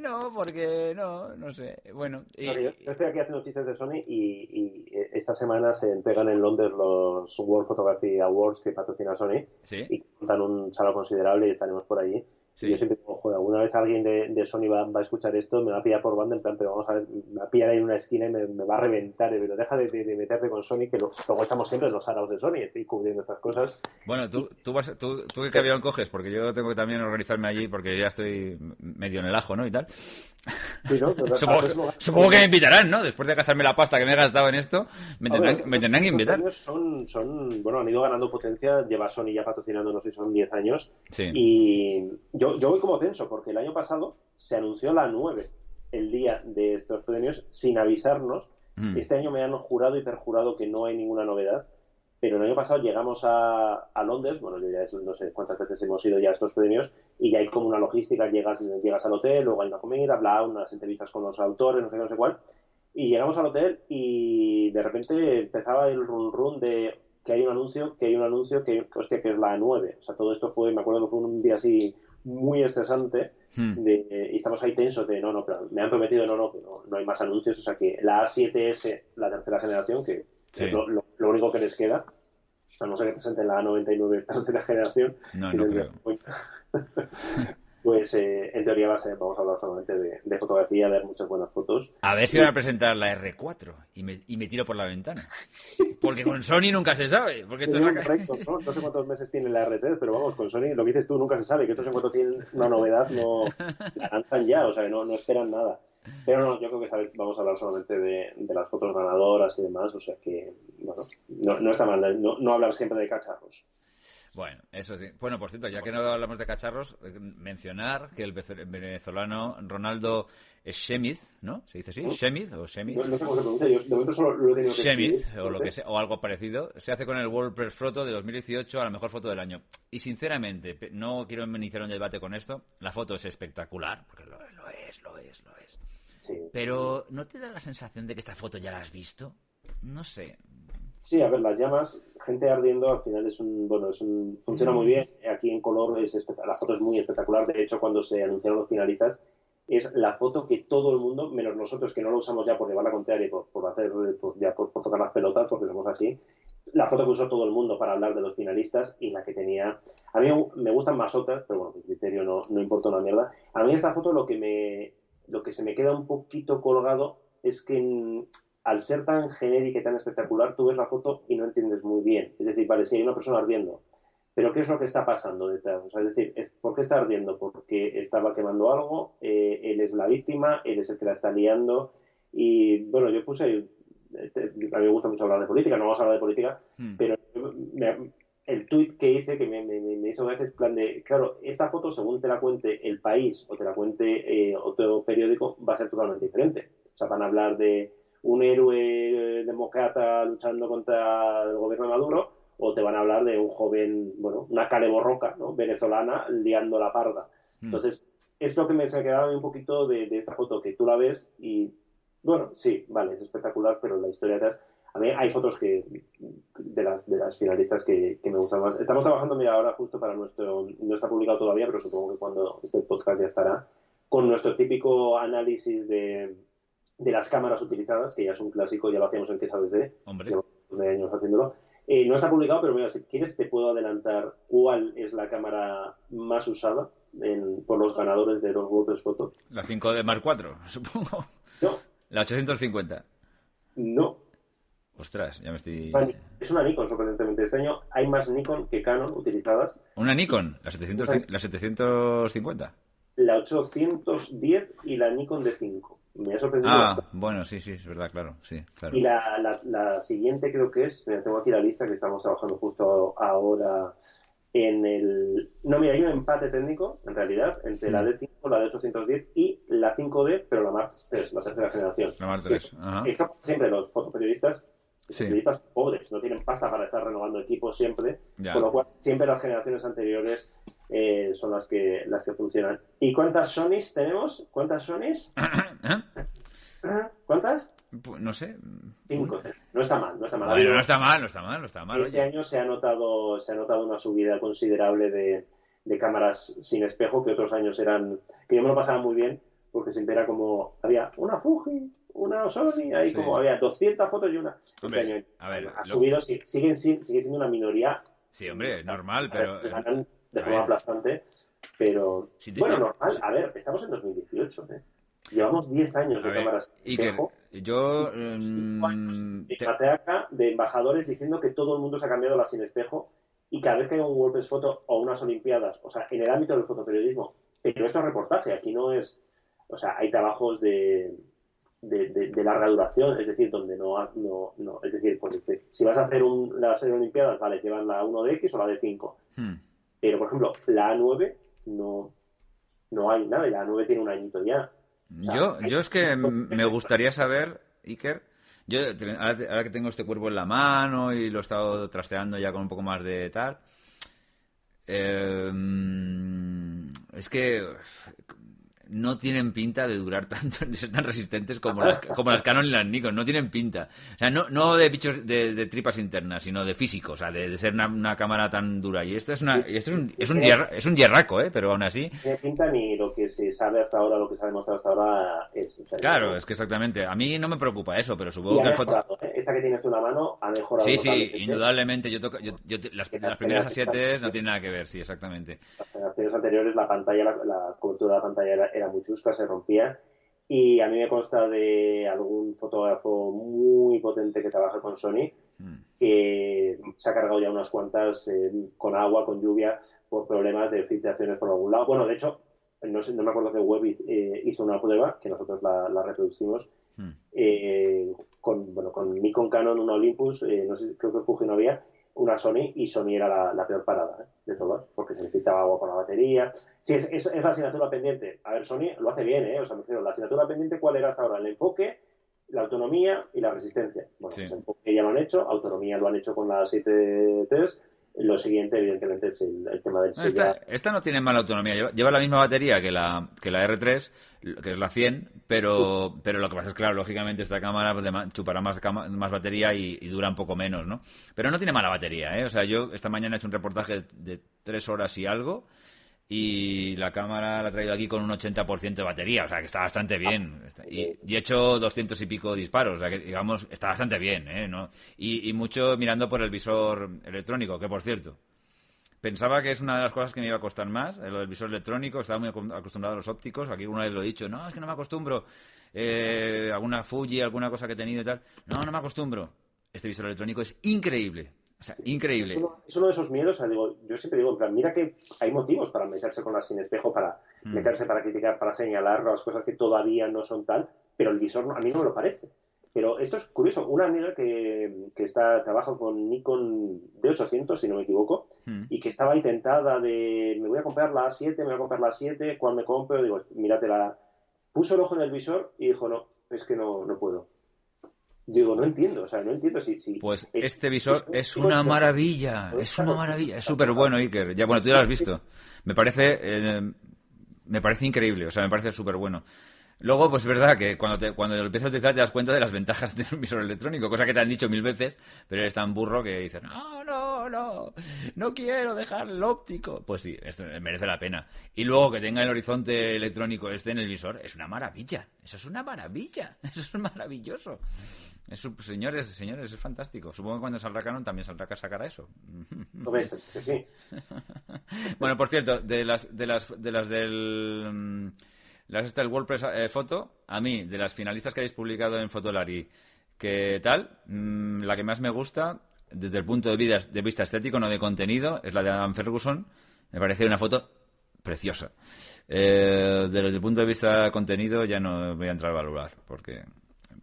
No, porque no, no sé. Bueno, y- No, yo, yo estoy aquí haciendo chistes de Sony y, y esta semana se entregan en Londres los World Photography Awards que patrocina Sony sí, y contan un salón considerable y estaremos por allí. Sí. Yo siempre digo, joder, alguna vez alguien de, de Sony va, va a escuchar esto, me va a pillar por banda, en plan, pero vamos a ver, me va a pillar ahí en una esquina y me, me va a reventar. Pero deja de, de- de meterte con Sony, que lo, luego estamos siempre en los araos de Sony, estoy cubriendo estas cosas. Bueno, tú, tú, vas, tú, tú qué avión coges, porque yo tengo que también organizarme allí porque ya estoy medio en el ajo, ¿no? Y tal. Sí, ¿no? Pero Supongo, que me invitarán, ¿no? Después de gastarme la pasta que me he gastado en esto, me tendrán, ver, me tendrán que invitar. Son, son, bueno, han ido ganando potencia, lleva Sony ya patrocinando, no sé si son 10 años, Sí. y yo, yo voy como tenso, porque el año pasado se anunció la 9, el día de estos premios, sin avisarnos. Mm. Este año me han jurado y perjurado que no hay ninguna novedad, pero el año pasado llegamos a, a Londres, bueno, yo ya no sé cuántas veces hemos ido ya a estos premios, y ya hay como una logística, llegas, llegas al hotel, luego hay una comida, bla, unas entrevistas con los autores, no sé qué, no sé cuál, y llegamos al hotel y de repente empezaba el run run de que hay un anuncio, que hay un anuncio, que, hostia, que es la 9. O sea, todo esto fue, me acuerdo que fue un día así muy estresante Mm. de, y estamos ahí tensos de no, no, pero me han prometido no, no, que no, no hay más anuncios, o sea que la A7S, la tercera generación, que Sí. es lo, lo- lo único que les queda, a no ser que presenten la A99 tercera generación, No, no creo. muy- pues eh, en teoría va a ser, vamos a hablar solamente de, de fotografía, ver muchas buenas fotos. A ver si van a presentar la R4 y me, y me tiro por la ventana. Porque con Sony nunca se sabe. Porque esto saca- récord, ¿no? No sé cuántos meses tiene la RT, pero vamos, con Sony lo que dices tú nunca se sabe, que estos en cuanto tienen una novedad no la lanzan ya, o sea, no, no esperan nada. Pero no, yo creo que esta vez vamos a hablar solamente de, de las fotos ganadoras y demás, o sea que, bueno, no, no está mal, no, no hablar siempre de cacharros. Bueno, eso sí. Bueno, por cierto, ya que no hablamos de cacharros, eh, mencionar que el venezolano Ronaldo Shemid, ¿no? ¿Se dice así? ¿Shemid o Shemid? No, no sé cómo se pronuncia, yo de momento solo lo he tenido que Shemid, escribir, o, lo ¿sí? que sea, o algo parecido, se hace con el World Press Photo de 2018 a la mejor foto del año. Y sinceramente, no quiero iniciar un debate con esto, la foto es espectacular, porque lo, lo es, lo es, lo es. Sí. Pero, ¿no te da la sensación de que esta foto ya la has visto? No sé. Sí, a ver, las llamas, gente ardiendo, al final es un, bueno, es un, funciona muy bien. Aquí en color es la foto es muy espectacular. De hecho, cuando se anunciaron los finalistas, es la foto que todo el mundo, menos nosotros que no la usamos ya por llevar la contraria y por, por hacer, por, ya por, por tocar las pelotas, porque somos así, la foto que usó todo el mundo para hablar de los finalistas y la que tenía. A mí me gustan más otras, pero bueno, criterio no, no importa una mierda. A mí esta foto lo que me, lo que se me queda un poquito colgado es que al ser tan genérica y tan espectacular, tú ves la foto y no entiendes muy bien. Es decir, vale, si hay una persona ardiendo, pero ¿qué es lo que está pasando detrás? O sea, es decir, ¿por qué está ardiendo? Porque estaba quemando algo, eh, él es la víctima, él es el que la está liando. Y bueno, yo puse, eh, a mí me gusta mucho hablar de política, no vamos a hablar de política, Hmm. pero me- el tuit que hice que me, me, me hizo veces plan de, claro, esta foto según te la cuente el país o te la cuente eh, otro periódico va a ser totalmente diferente. O sea, van a hablar de un héroe eh, demócrata luchando contra el gobierno de Maduro o te van a hablar de un joven, bueno, una caleborroca, ¿no? venezolana liando la parda. Hmm. Entonces, es lo que me se quedaba a mí un poquito de, de esta foto, que tú la ves y, bueno, sí, vale, es espectacular, pero la historia detrás... A mí hay fotos que de las, de las finalistas que, que me gustan más. Estamos trabajando, mira, ahora justo para nuestro... No está publicado todavía, pero supongo que cuando este podcast ya estará, con nuestro típico análisis de, de las cámaras utilizadas, que ya es un clásico, ya lo hacíamos en QSABC, Hombre, de años haciéndolo. Eh, no está publicado, pero mira, si quieres te puedo adelantar cuál es la cámara más usada en- por los ganadores de los WordPress Photo. la 5D más 4, supongo. No, La 850. no. Ostras, ya me estoy... Es una Nikon, sorprendentemente. Este año hay más Nikon que Canon utilizadas. Una Nikon, la, 700, la 750. La 810 y la Nikon D5. Me ha sorprendido Ah, bastante. bueno, sí, sí, es verdad, claro, sí, claro. Y la, la- la siguiente creo que es, mira, tengo aquí la lista que estamos trabajando justo ahora en el... No, mira, hay un empate técnico, en realidad, entre la Mm. D5, la D810 y la 5D, pero la más 3, la tercera generación. La Mark 3, ajá. Esto siempre los fotoperiodistas, Sí. periodistas pobres, no tienen pasta para estar renovando equipos siempre, Ya. con lo cual siempre las generaciones anteriores eh, son las que, las que funcionan. ¿Y cuántas Sonys tenemos? ¿Cuántas Sonys? ¿Cuántas? Pues, No sé. Cinco. No está mal, no está mal. Bueno, no está mal, no está mal, no está mal. Este oye. año se ha notado, se ha notado una subida considerable de, de cámaras sin espejo, que otros años eran, que yo me lo pasaba muy bien, porque siempre era como, había una Fuji, una Sony, ahí como había 200 fotos y una. Hombre, a ver, ha subido, siguen, sigue siendo una minoría. Sí, hombre, normal, pero. de forma aplastante, pero. bueno, normal, a ver, estamos en 2018, ¿eh? Llevamos 10 años de cámaras espejo. Yo. Um, de embajadores diciendo que todo el mundo se ha cambiado la sin espejo y cada vez que hay un WordPress Foto o unas Olimpiadas, o sea, en el ámbito del fotoperiodismo, pero esto es reportaje, aquí no es. O sea, hay trabajos de, de, larga duración, es decir, donde no, no, no es decir, pues, si vas a hacer un, la serie de Olimpiadas, vale, llevan la 1 de X o la de 5. Hmm. Pero, por ejemplo, la A9 no, no hay nada, la A9 tiene un añito ya. yo, yo es que me gustaría saber, Iker, yo ahora, que tengo este cuerpo en la mano y lo he estado trasteando ya con un poco más de tal, eh, es que no tienen pinta de durar tanto, de ser tan resistentes como las, como las Canon y las Nikon, no tienen pinta. O sea, no, no de bichos de, tripas internas, sino de físico, o sea, de, ser una, cámara tan dura. Y esto es una, esto es un, es un, es un hierraco, ¿eh? pero aún así. No tiene pinta ni lo que se sabe hasta ahora, lo que se ha demostrado hasta ahora es. claro, es que exactamente. A mí no me preocupa eso, pero supongo que. Foto... ¿eh? Esta que tienes en la mano ha mejorado. Sí, sí, indudablemente. Yo, toco, yo, las, primeras A7 no tienen nada que ver, sí, exactamente. Las anteriores la pantalla, la, cobertura de la pantalla era, era muy chusca, se rompía. Y a mí me consta de algún fotógrafo muy potente que trabaja con Sony mm. que se ha cargado ya unas cuantas eh, con agua, con lluvia, por problemas de filtraciones por algún lado. Bueno, de hecho, no, sé, no me acuerdo que Web eh, hizo una prueba, que nosotros la, reproducimos, mm. eh, con, bueno, con Nikon Canon, un Olympus, no sé, creo que Fuji no había, una Sony y Sony era la, peor parada ¿eh? de todas, porque se necesitaba agua con la batería. Sí, es, es, la asignatura pendiente. A ver, Sony lo hace bien, ¿eh? O sea, me refiero, la asignatura pendiente, ¿cuál era hasta ahora? El enfoque, la autonomía y la resistencia. Bueno, pues el enfoque ya lo han hecho, autonomía lo han hecho con la 7.3 lo siguiente, evidentemente, es el, tema del esta, esta, no tiene mala autonomía. Lleva, la misma batería que la, que la R3, que es la 100, pero, pero lo que pasa es, claro, lógicamente esta cámara pues, chupará más, más batería y, dura un poco menos, ¿no? Pero no tiene mala batería, ¿eh? O sea, yo esta mañana he hecho un reportaje de tres horas y algo y la cámara la he traído aquí con un 80% de batería, o sea que está bastante bien. Y, he hecho 200 y pico disparos, o sea que digamos, está bastante bien, ¿eh? ¿no? Y, mucho mirando por el visor electrónico, que por cierto, pensaba que es una de las cosas que me iba a costar más, eh, lo del visor electrónico, estaba muy acostumbrado a los ópticos, aquí una vez lo he dicho, no, es que no me acostumbro, eh, alguna Fuji, alguna cosa que he tenido y tal, no, no me acostumbro. Este visor electrónico es increíble, o sea, increíble. Es uno, de esos miedos, digo, yo siempre digo, en plan, mira que hay motivos para meterse con la sin espejo, para mm. meterse para criticar, para señalar las cosas que todavía no son tal, pero el visor a mí no me lo parece. Pero esto es curioso, una amiga que, que está, trabaja con Nikon D800, si no me equivoco, mm. y que estaba intentada de, me voy a comprar la A7, me voy a comprar la A7, cuando me compro, digo, la Puso el ojo en el visor y dijo, no, es que no, no puedo Digo, no entiendo, o sea, no entiendo si... si pues este visor es, una maravilla, es una maravilla, es súper bueno, Iker. Ya, bueno, tú ya lo has visto. Me parece, eh, me parece increíble, o sea, me parece súper bueno. Luego, pues es verdad que cuando, te, cuando lo empiezas a utilizar te das cuenta de las ventajas de un visor electrónico, cosa que te han dicho mil veces, pero eres tan burro que dices, no, no, no, no quiero dejar el óptico. Pues sí, esto merece la pena. Y luego que tenga el horizonte electrónico este en el visor, es una maravilla. Eso es una maravilla. Eso es maravilloso. Es, señores, señores, es fantástico. Supongo que cuando salga Canon también saldrá que sacar eso. Sí. bueno, por cierto, de las, de las, de las del mm, las está el WordPress eh, foto, a mí, de las finalistas que habéis publicado en Fotolari, ¿qué tal? Mm, la que más me gusta, desde el punto de vista, de vista estético, no de contenido, es la de Adam Ferguson. Me parece una foto preciosa. Eh, desde el punto de vista contenido ya no voy a entrar a valorar, porque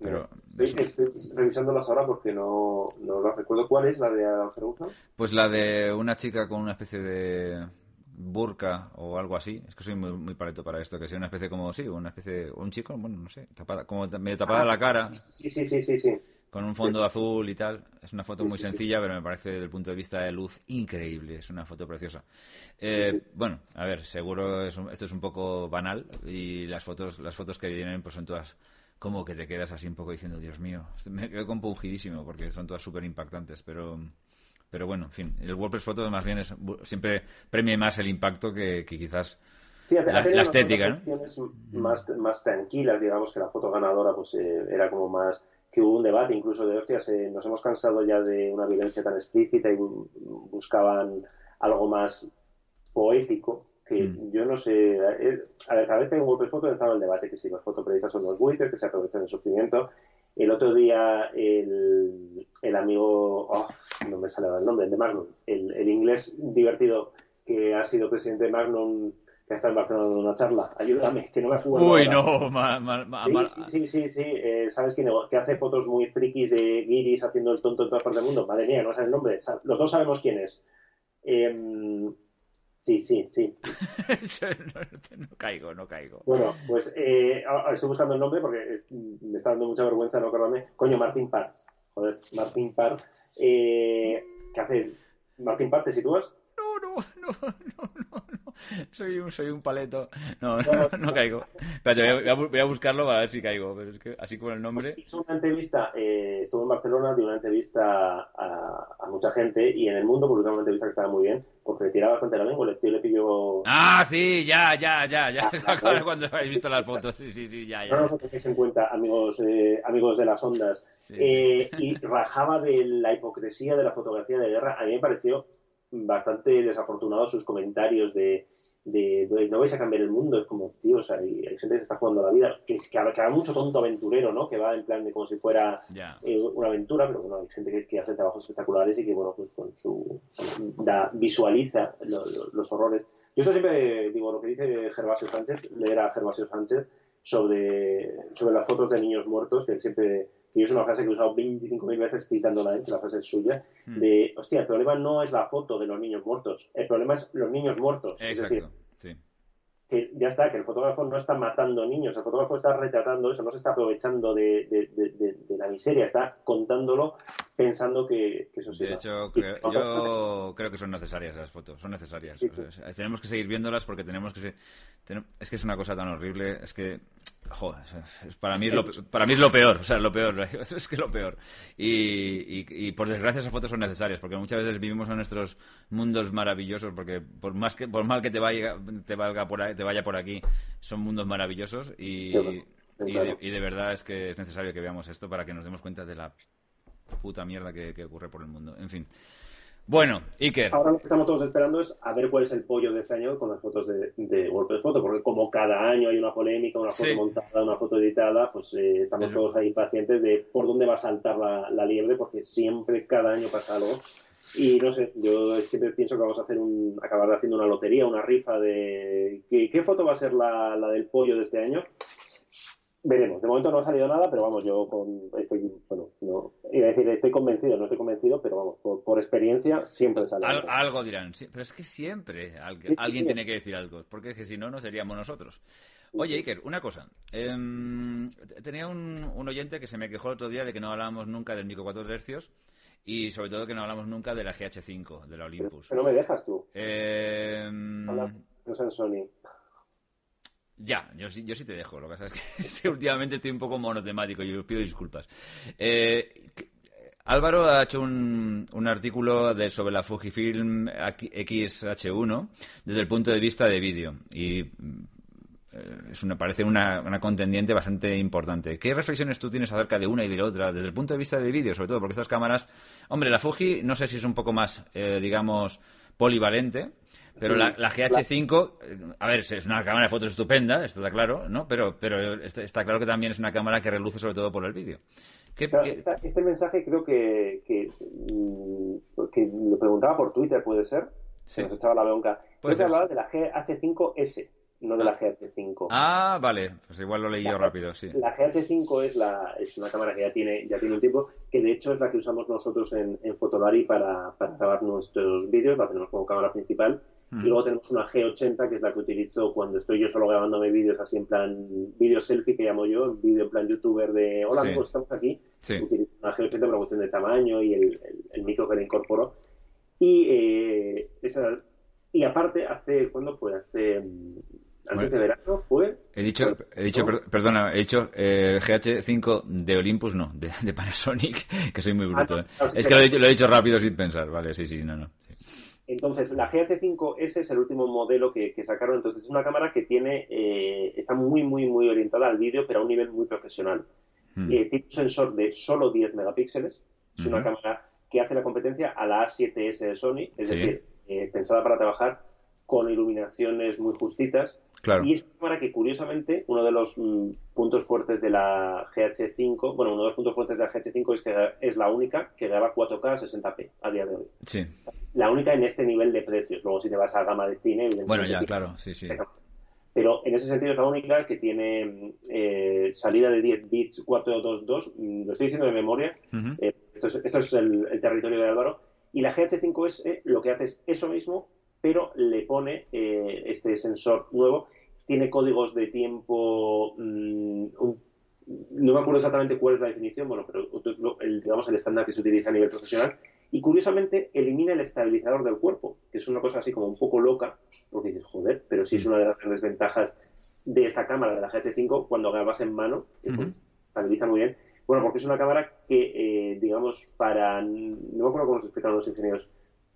pero estoy, revisándolas ahora porque no, no las recuerdo. ¿Cuál es la de Ferguson? Pues la de una chica con una especie de burka o algo así. Es que soy muy, muy paleto para esto, que sea una especie como, sí, una especie, un chico, bueno, no sé, tapada, como medio tapada ah, la cara. Sí, sí, sí, sí, sí. Con un fondo azul y tal. Es una foto muy sencilla, pero me parece desde el punto de vista de luz increíble. Es una foto preciosa. Eh, bueno, a ver, seguro esto es un poco banal y las fotos, las fotos que vienen pues son todas como que te quedas así un poco diciendo, Dios mío, me quedo compungidísimo porque son todas súper impactantes, pero, pero bueno, en fin, el WordPress Photo más bien es, siempre premia más el impacto que, quizás Sí, la, estética, ¿no? Más, más tranquilas, digamos, que la foto ganadora pues eh, era como más que hubo un debate incluso de hostias, eh, nos hemos cansado ya de una violencia tan explícita y bu- buscaban algo más poético que Mm. yo no sé eh, a vez que hay un golpe de foto entraba el debate que si los fotoperiodistas son los buitres que se aprovechan del sufrimiento el otro día el, el amigo oh, no me sale el nombre el de Magnum el, el inglés divertido que ha sido presidente de Magnum que está en Barcelona en una charla ayúdame que no me acuerdo Uy, ahora. no, ma- ma- ma- Sí, sí, sí, sí, sí. Eh, ¿Sabes quién? Que hace fotos muy frikis de guiris haciendo el tonto en todas partes del mundo. Madre mía, no sé el nombre. Los dos sabemos quién es. Em, sí, sí, sí. No, no caigo, no caigo. Bueno, pues eh, estoy buscando el nombre porque es- me está dando mucha vergüenza no acordarme. Coño, Martín Parr. Joder, Martín Parr. Eh, ¿Qué hace? Martín Parr, ¿te sitúas? No, no, no, no, no. Soy un, soy un paleto. No, no, Bueno, no, caigo. Espérate, voy a, voy a buscarlo para ver si caigo. Pero es que así con el nombre. Pues hizo una entrevista, eh, estuvo en Barcelona, dio una entrevista a, a mucha gente y en el mundo publicó una entrevista que estaba muy bien porque tiraba bastante la lengua, el tío le pilló... Ah, sí, ya, ya, ya, ya. Ah, Cuando habéis visto las fotos, sí, sí, sí, ya, No ya. nos tengáis en cuenta, amigos, eh, amigos de las ondas. Sí, Eh, y rajaba de la hipocresía de la fotografía de guerra. A mí me pareció bastante desafortunado sus comentarios de, de, de, no vais a cambiar el mundo. Es como, tío, o sea, hay, hay gente que está jugando la vida. Que, que, que mucho tonto aventurero, ¿no? Que va en plan de como si fuera eh, una aventura, pero bueno, hay gente que, que hace trabajos espectaculares y que, bueno, pues con su. Da, visualiza lo- lo- los horrores. Yo esto siempre digo lo que dice Gervasio Sánchez, leer a Gervasio Sánchez sobre, sobre las fotos de niños muertos, que él siempre. Y es una frase que he usado 25.000 veces citándola, la frase es suya, Mm. de, hostia, el problema no es la foto de los niños muertos, el problema es los niños muertos. Es decir, Exacto. Sí. que ya está, que el fotógrafo no está matando niños, el fotógrafo está retratando eso, no se está aprovechando de, de- de- de- de la miseria, está contándolo pensando que, que eso sí. De hecho, creo, yo creo que son necesarias las fotos, son necesarias. Sí, sí. O sea, tenemos que seguir viéndolas porque tenemos que... se- es que es una cosa tan horrible, es que... Joder, para, mí es lo, para mí es lo peor, o sea, lo peor, es que lo peor. Y, y- y por desgracia esas fotos son necesarias, porque muchas veces vivimos en nuestros mundos maravillosos, porque por más que por mal que te vaya, te valga por ahí- te vaya por aquí, son mundos maravillosos y, Sí, claro. y de verdad es que es necesario que veamos esto para que nos demos cuenta de la puta mierda que, que ocurre por el mundo. En fin. Bueno, Iker. Ahora lo que estamos todos esperando es a ver cuál es el pollo de este año con las fotos de, de golpe de foto, porque como cada año hay una polémica, una foto Sí. montada, una foto editada, pues eh, estamos Eso. todos ahí pacientes de por dónde va a saltar la, la liebre, porque siempre, cada año pasa algo. Y no sé, yo siempre pienso que vamos a hacer un, acabar haciendo una lotería, una rifa de ¿qué, qué foto va a ser la, la del pollo de este año? Veremos. De momento no ha salido nada, pero vamos, yo con, estoy, bueno, no, iba a decir, estoy convencido, no estoy convencido, pero vamos, por, por experiencia siempre sale. Al- algo. algo dirán, pero es que siempre al- Sí, sí, alguien sí. tiene que decir algo, porque es que si no, no seríamos nosotros. Oye, Iker, una cosa. Em, tenía un, un oyente que se me quejó el otro día de que no hablábamos nunca del micro 4 tercios y sobre todo que no hablamos nunca de la GH5, de la Olympus. Pero no me dejas tú. Habla- No sé en Sony. Ya, yo yo sí te dejo. Lo que pasa es que, últimamente estoy un poco monotemático y os pido disculpas. Eh, que- Álvaro ha hecho un, artículo de, sobre la Fujifilm XH1 desde el punto de vista de vídeo y eh, es una, parece una, una contendiente bastante importante. ¿Qué reflexiones tú tienes acerca de una y de la otra desde el punto de vista de vídeo? Sobre todo porque estas cámaras, hombre, la Fuji no sé si es un poco más, eh, digamos, polivalente, pero la, la GH5, eh, a ver, es una cámara de fotos estupenda, esto está claro, ¿no? Pero, pero está, está claro que también es una cámara que reluce sobre todo por el vídeo. ¿Qué- Claro, qué- esta- este mensaje creo que, que, mm, que lo preguntaba por Twitter, ¿puede ser? Sí. Se nos echaba la bronca. Creo que hablaba de la GH5S, no de la GH5. Ah, vale, pues igual lo leí yo La- rápido, sí. La GH5 es, la, es una cámara que ya tiene, ya tiene un tiempo, que de hecho es la que usamos nosotros en, en Fotolari para, para grabar nuestros vídeos, la tenemos como cámara principal. Mm. Y luego tenemos una G80, que es la que utilizo cuando estoy yo solo grabándome vídeos así en plan vídeo selfie, que llamo yo, vídeo en plan youtuber de hola Sí. amigos, estamos aquí. Sí. Utilizo una G80 por cuestión de tamaño y el, el- el micro que le incorporo. Y, eh, esa, y aparte, hace, ¿cuándo fue? Hace, mm, antes de verano fue. He dicho, he dicho ¿No? per- perdona, he dicho eh, GH5 de Olympus, no, de, de Panasonic, que soy muy bruto. Ah, ¿eh? no, sí, es que lo he, dicho, lo he dicho rápido sin pensar, vale, sí, sí, no, no. Entonces, la GH5S es el último modelo que, sacaron. Entonces, es una cámara que tiene, eh, está muy, muy, muy orientada al vídeo, pero a un nivel muy profesional. Hmm. Eh, tiene un sensor de solo 10 megapíxeles. Es una cámara que hace la competencia a la A7S de Sony, es decir, eh, pensada para trabajar con iluminaciones muy justitas. Y es cámara que, curiosamente, uno de los mm, puntos fuertes de la GH5, bueno, uno de los puntos fuertes de la GH5 es que es la única que graba 4K a 60p a día de hoy. Sí. La única en este nivel de precios. Luego, si te vas a gama de cine... Bueno, ya, claro, sí, sí. Pero en ese sentido es la única que tiene eh, salida de 10 bits 422, mm, lo estoy diciendo de memoria, eh, esto es, el, territorio de Álvaro, y la GH5S lo que hace es eso mismo, pero le pone eh, este sensor nuevo tiene códigos de tiempo. Mm, no me acuerdo exactamente cuál es la definición, bueno, pero el, digamos el estándar que se utiliza a nivel profesional. Y curiosamente elimina el estabilizador del cuerpo, que es una cosa así como un poco loca, porque dices, joder, pero sí es una de las grandes ventajas de esta cámara, de la GH5, cuando grabas en mano, pues, estabiliza muy bien. Bueno, porque es una cámara que, eh, digamos, para. No me acuerdo cómo se explicaron los ingenieros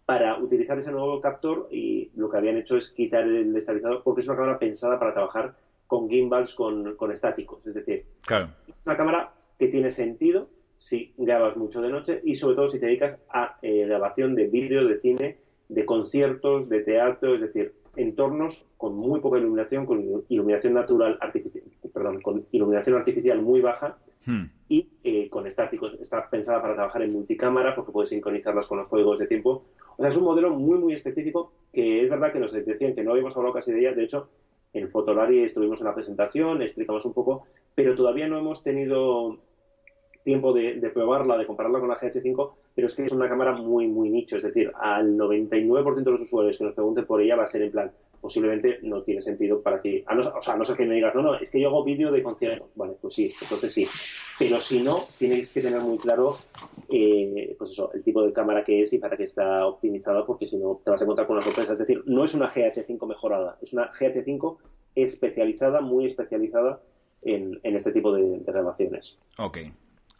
para utilizar ese nuevo captor y lo que habían hecho es quitar el estabilizador porque es una cámara pensada para trabajar con gimbals con, estáticos. Es decir, es una cámara que tiene sentido si grabas mucho de noche y sobre todo si te dedicas a eh, grabación de vídeo, de cine, de conciertos, de teatro, es decir, entornos con muy poca iluminación, con iluminación natural artificial, perdón, con iluminación artificial muy baja hmm. y eh, con estáticos. Está pensada para trabajar en multicámara porque puedes sincronizarlas con los códigos de tiempo o sea, es un modelo muy, muy específico que es verdad que nos decían que no habíamos hablado casi de ella. De hecho, en Fotolari estuvimos en la presentación, explicamos un poco, pero todavía no hemos tenido tiempo de, probarla, de compararla con la GH5, pero es que es una cámara muy, muy nicho. Es decir, al 99% de los usuarios que nos pregunten por ella va a ser en plan, posiblemente no tiene sentido para ti. A no, o sea, no sé que me digas, no, no, es que yo hago vídeo de conciertos. Vale, pues sí, entonces sí. Pero si no, tienes que tener muy claro eh, pues eso, el tipo de cámara que es y para qué está optimizada, porque si no te vas a encontrar con una sorpresa. Es decir, no es una GH5 mejorada, es una GH5 especializada, muy especializada en, este tipo de, de grabaciones. Ok,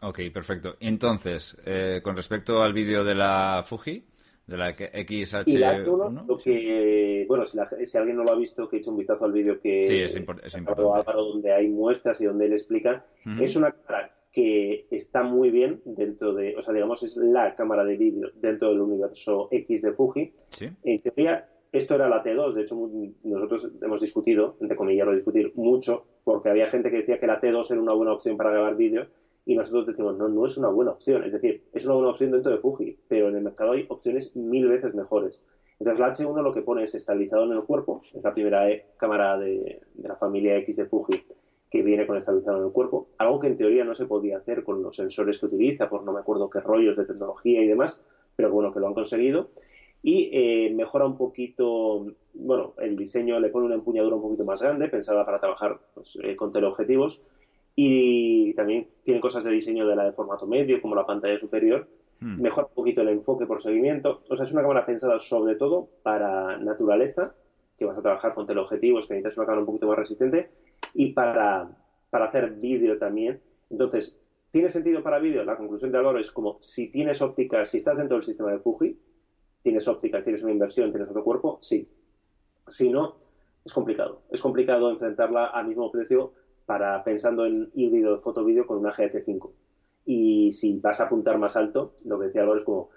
ok, perfecto. Entonces, eh, con respecto al vídeo de la Fuji, de la XH1. Y la lo que, bueno, si, alguien no lo ha visto, que eche un vistazo al vídeo que sí, es, importante. donde hay muestras y donde él explica. Es una cámara que está muy bien dentro de, o sea, digamos, es la cámara de vídeo dentro del universo X de Fuji. ¿Sí? En teoría, esto era la T2, de hecho, nosotros hemos discutido, entre comillas, lo discutir mucho, porque había gente que decía que la T2 era una buena opción para grabar vídeo y nosotros decimos, no, no es una buena opción. Es decir, es una buena opción dentro de Fuji, pero en el mercado hay opciones mil veces mejores. Entonces la H1 lo que pone es estabilizado en el cuerpo, es la primera e, cámara de, la familia X de Fuji que viene con estabilizado en el cuerpo, algo que en teoría no se podía hacer con los sensores que utiliza, por no me acuerdo qué rollos de tecnología y demás, pero bueno, que lo han conseguido. Y eh, mejora un poquito, bueno, el diseño le pone una empuñadura un poquito más grande, pensada para trabajar pues, eh, con teleobjetivos, y también tiene cosas de diseño de la de formato medio, como la pantalla superior. Hmm. Mejora un poquito el enfoque por seguimiento. O sea, es una cámara pensada sobre todo para naturaleza, que vas a trabajar con teleobjetivos, que necesitas una cámara un poquito más resistente, y para, para hacer vídeo también. Entonces, ¿tiene sentido para vídeo? La conclusión de Álvaro es como si tienes óptica, si estás dentro del sistema de Fuji, tienes óptica, tienes una inversión, tienes otro cuerpo, sí. Si no, es complicado. Es complicado enfrentarla al mismo precio para pensando en híbrido de foto-vídeo con una GH5. Y si vas a apuntar más alto, lo que decía Álvaro es como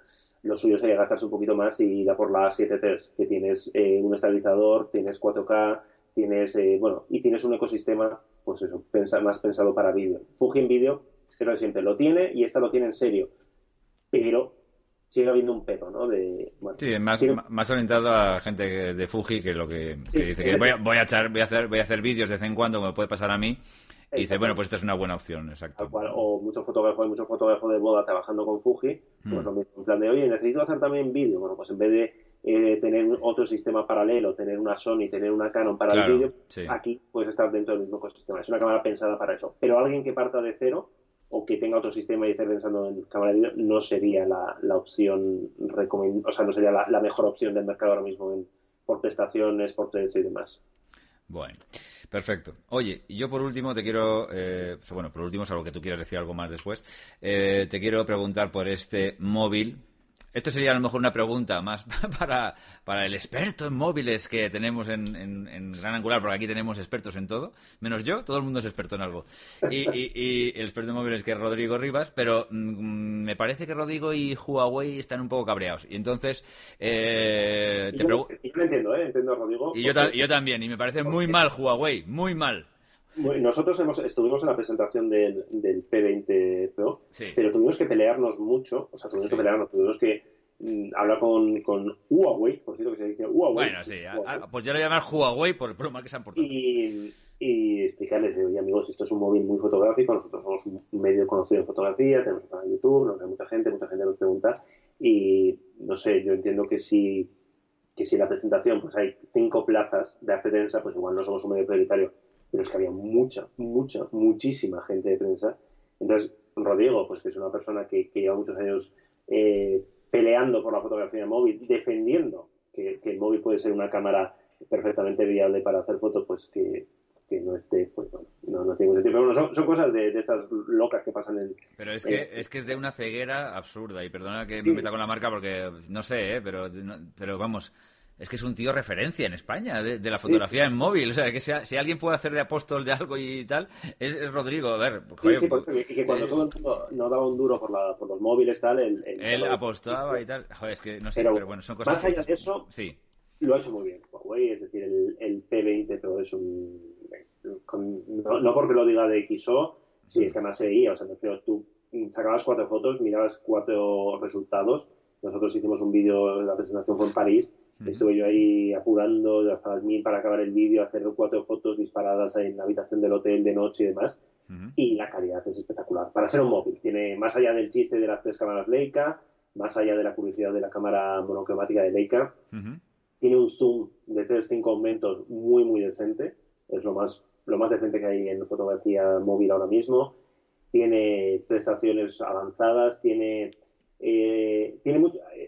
lo suyo sería gastarse un poquito más y da por la 7.3, que tienes eh, un estabilizador, tienes 4K, tienes, eh, bueno, y tienes un ecosistema, pues eso, más pensado para vídeo. Fuji en vídeo, creo que siempre lo tiene y esta lo tiene en serio, pero sigue habiendo un pero, ¿no? De, sí, más, más orientado a gente de Fuji que lo que, dice que voy a, voy a, echar, voy a hacer, voy a hacer vídeos de vez en cuando, como me puede pasar a mí. Y dice, bueno, pues esta es una buena opción, exacto. o muchos fotógrafos, muchos fotógrafos de boda trabajando con Fuji, pues mm. lo mismo, en plan de, oye, necesito hacer también vídeo. Bueno, pues en vez de eh, tener otro sistema paralelo, tener una Sony, tener una Canon para el vídeo, aquí puedes estar dentro del mismo ecosistema. Es una cámara pensada para eso. Pero alguien que parta de cero o que tenga otro sistema y esté pensando en cámara de vídeo, no sería la, opción o sea, no sería la, mejor opción del mercado ahora mismo por prestaciones, por precio y demás. Bueno, perfecto. Oye, yo por último te quiero, eh, bueno, por último, salvo que tú quieras decir algo más después, eh, te quiero preguntar por este móvil Esto sería a lo mejor una pregunta más para, para el experto en móviles que tenemos en, en, Gran Angular, porque aquí tenemos expertos en todo, menos yo, todo el mundo es experto en algo. Y, y, el experto en móviles que es Rodrigo Rivas, pero mm, me parece que Rodrigo y Huawei están un poco cabreados. Y entonces, eh, te pregunto... Yo entiendo, ¿eh? Entiendo a Rodrigo. Y yo, yo también, y me parece muy mal Huawei, muy mal. Nosotros hemos, estuvimos en la presentación del, del P20 Pro, pero tuvimos que pelearnos mucho, o sea, tuvimos que pelearnos, tuvimos que mm, hablar con, con, Huawei, por cierto que se dice Huawei. Bueno, sí, pues yo lo voy a llamar Huawei por el problema que se han portado. Y, y explicarles, oye amigos, esto es un móvil muy fotográfico, nosotros somos un medio conocido en fotografía, tenemos un canal de YouTube, nos ve mucha gente, mucha gente nos pregunta, y no sé, yo entiendo que si, que si en la presentación pues hay cinco plazas de arte pues igual no somos un medio prioritario pero es que había mucha, mucha, muchísima gente de prensa. Entonces, Rodrigo, pues que es una persona que, lleva muchos años eh, peleando por la fotografía móvil, defendiendo que, el móvil puede ser una cámara perfectamente viable para hacer fotos, pues que, no esté, pues bueno, no, no tiene sentido. Pero bueno, son, cosas de, estas locas que pasan en... Pero es que, es que es de una ceguera absurda, y perdona que me meta con la marca porque no sé, ¿eh? pero, pero vamos es que es un tío referencia en España de, la fotografía en móvil. O sea, que si alguien puede hacer de apóstol de algo y tal, es, Rodrigo. A ver, sí, sí, por eso, y que cuando todo el mundo no daba un duro por, la, por los móviles, tal, él, él apostaba y tal. Joder, es que no sé, pero, bueno, son cosas. Más allá de eso, sí. lo ha hecho muy bien Huawei. Es decir, el, el P20 Pro es un. no, porque lo diga de XO, sí, es que además se O sea, tú sacabas cuatro fotos, mirabas cuatro resultados. Nosotros hicimos un vídeo, la presentación fue en París Estuve yo ahí apurando hasta las mil para acabar el vídeo, hacer cuatro fotos disparadas en la habitación del hotel de noche y demás. Y la calidad es espectacular. Para ser un móvil, tiene más allá del chiste de las tres cámaras Leica, más allá de la curiosidad de la cámara monocromática de Leica, tiene un zoom de 3-5 aumentos muy, muy decente. Es lo más, lo más decente que hay en fotografía móvil ahora mismo. Tiene prestaciones avanzadas, tiene eh, tiene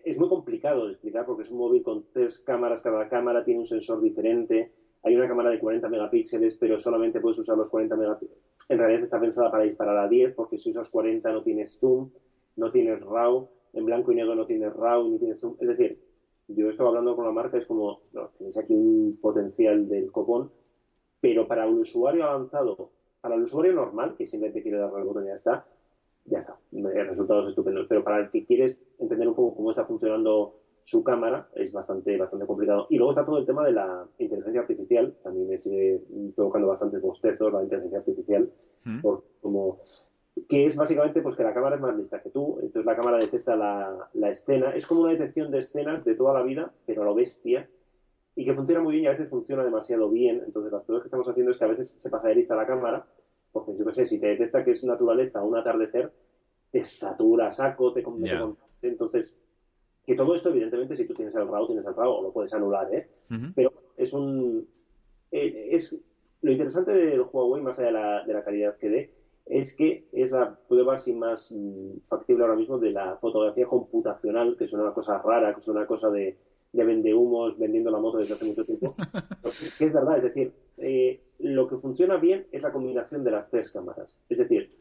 es muy complicado de explicar porque es un móvil con tres cámaras, cada cámara tiene un sensor diferente. Hay una cámara de 40 megapíxeles, pero solamente puedes usar los 40 megapíxeles. En realidad está pensada para disparar a 10, porque si usas 40 no tienes zoom, no tienes RAW, en blanco y negro no tienes RAW, ni tienes zoom. Es decir, yo estaba hablando con la marca, es como, no, tienes aquí un potencial del copón, pero para un usuario avanzado, para el usuario normal, que simplemente quiere darle al botón y ya está, ya está, resultados estupendos. Pero para el que quieres entender un poco cómo está funcionando su cámara, es bastante, bastante complicado. Y luego está todo el tema de la inteligencia artificial, también me sigue provocando bastantes bostezos la inteligencia artificial, mm. por, como que es básicamente pues que la cámara es más lista que tú, entonces la cámara detecta la, la, escena, es como una detección de escenas de toda la vida, pero a lo bestia, y que funciona muy bien y a veces funciona demasiado bien, entonces las pruebas que estamos haciendo es que a veces se pasa de lista la cámara, porque yo qué sé, si te detecta que es naturaleza un atardecer, te satura saco, te, entonces que todo esto evidentemente si tú tienes el RAW tienes el RAW o lo puedes anular, ¿eh? Pero es un eh, es lo interesante del Huawei más allá de la, de la calidad que dé es que es la prueba así más mm, factible ahora mismo de la fotografía computacional, que es una cosa rara, que es una cosa de, de vendehumos vendiendo la moto desde hace mucho tiempo. que es verdad, es decir, eh, lo que funciona bien es la combinación de las tres cámaras. Es decir,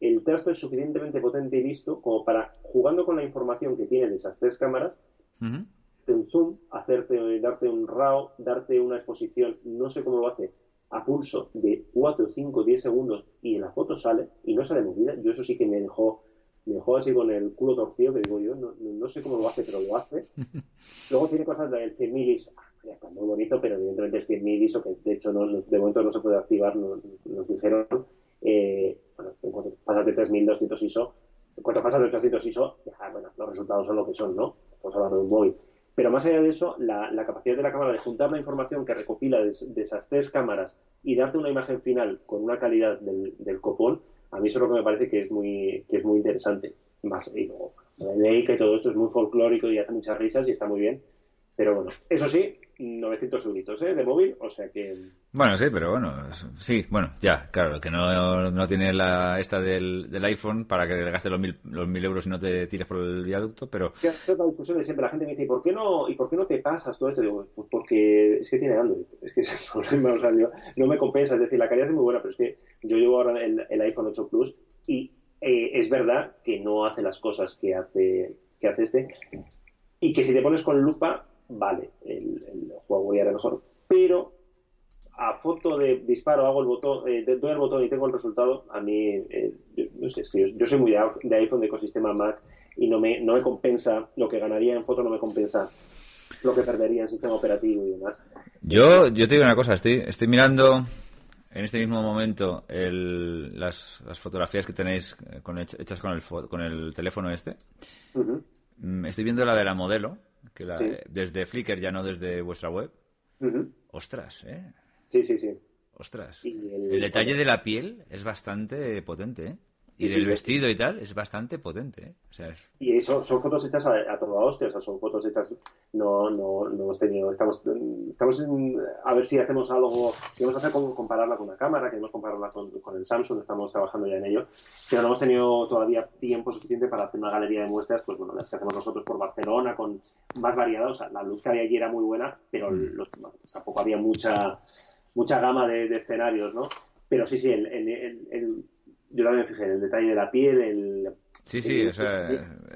el trasto es suficientemente potente y listo como para, jugando con la información que tienen esas tres cámaras, un zoom, hacerte, darte un RAW, darte una exposición, no sé cómo lo hace, a pulso de 4, 5, 10 segundos y la foto sale y no sale movida. Yo eso sí que me dejó, me dejó así con el culo torcido, que digo yo, no, sé cómo lo hace, pero lo hace. Luego tiene cosas del 100.000 ISO, ah, ya está muy bonito, pero evidentemente el 100.000 ISO, que de hecho no, de momento no se puede activar, nos, dijeron, eh, bueno, cuando pasas de 3.200 ISO, cuando pasas de 800 ISO, ya, bueno, los resultados son lo que son, ¿no? Estamos hablando de un móvil. Pero más allá de eso, la, capacidad de la cámara de juntar la información que recopila de, esas tres cámaras y darte una imagen final con una calidad del, copón, a mí eso es lo que me parece que es muy, que es muy interesante. Más, y luego, la que todo esto es muy folclórico y hace muchas risas y está muy bien. Pero bueno, eso sí, 900 súbditos ¿eh? de móvil, o sea que... Bueno, sí, pero bueno, sí, bueno, ya, claro, que no, no tiene la esta del, del iPhone para que gastes los mil, los mil euros y no te tires por el viaducto, pero... La discusión de siempre, la gente me dice, ¿y por qué no, y por qué no te pasas todo esto? Digo, pues porque es que tiene Android, es que es el problema, o sea, no me compensa, es decir, la calidad es muy buena, pero es que yo llevo ahora el, el iPhone 8 Plus y eh, es verdad que no hace las cosas que hace que hace este. Y que si te pones con lupa, vale, el, el Huawei era mejor. Pero a foto de disparo hago el botón, eh, doy el botón y tengo el resultado, a mí, eh, yo, no sé, yo, yo soy muy de, iPhone, de ecosistema Mac, y no me, no me compensa, lo que ganaría en foto no me compensa lo que perdería en sistema operativo y demás. Yo, yo te digo una cosa, estoy, estoy mirando en este mismo momento el, las, las, fotografías que tenéis eh, con, hechas con el, con el teléfono este. Mm, estoy viendo la de la modelo, que la, desde Flickr, ya no desde vuestra web. Ostras, ¿eh? Sí, sí, sí. Ostras. El, detalle de la piel es bastante potente, ¿eh? Y del vestido y tal es bastante potente. ¿eh? O sea, Y son, son, fotos hechas a, a toda hostia, o sea, son fotos hechas. No, no, no hemos tenido. Estamos, estamos a ver si hacemos algo. Queremos hacer con, compararla con una cámara, queremos compararla con, con, el Samsung, estamos trabajando ya en ello. Pero no hemos tenido todavía tiempo suficiente para hacer una galería de muestras, pues bueno, las que hacemos nosotros por Barcelona, con más variedad. O sea, la luz que había allí era muy buena, pero mm. los, tampoco había mucha mucha gama de, escenarios, ¿no? Pero sí, sí, el, el, yo también fijé en el detalle de la piel, el... Sí, sí, o sea...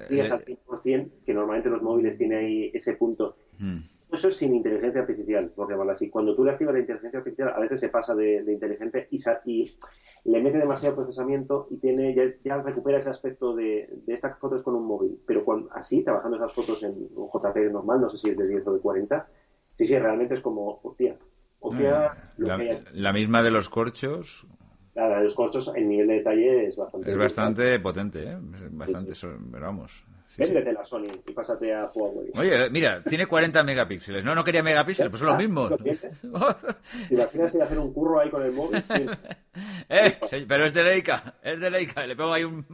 Tienes al 100%, que normalmente los móviles tienen ahí ese punto. Hmm. Eso es sin inteligencia artificial, por llamarlo así. Cuando tú le activas la inteligencia artificial, a veces se pasa de, inteligente y, y, le mete demasiado procesamiento y tiene ya, recupera ese aspecto de, estas fotos con un móvil. Pero cuando, así, trabajando esas fotos en un JPG normal, no sé si es de 10 o de 40, sí, sí, realmente es como, hostia, la, misma de los corchos. La de los corchos, el nivel de detalle es bastante. Es bastante potente, ¿eh? Bastante, vamos. Véndete la Sony y pásate a Huawei. Oye, mira, tiene 40 megapíxeles. No, no quería megapíxeles, pues son los mismos. ¿Te imaginas ir a hacer un curro ahí con el móvil? eh, pero es de Leica, es de Leica. Le pongo ahí un,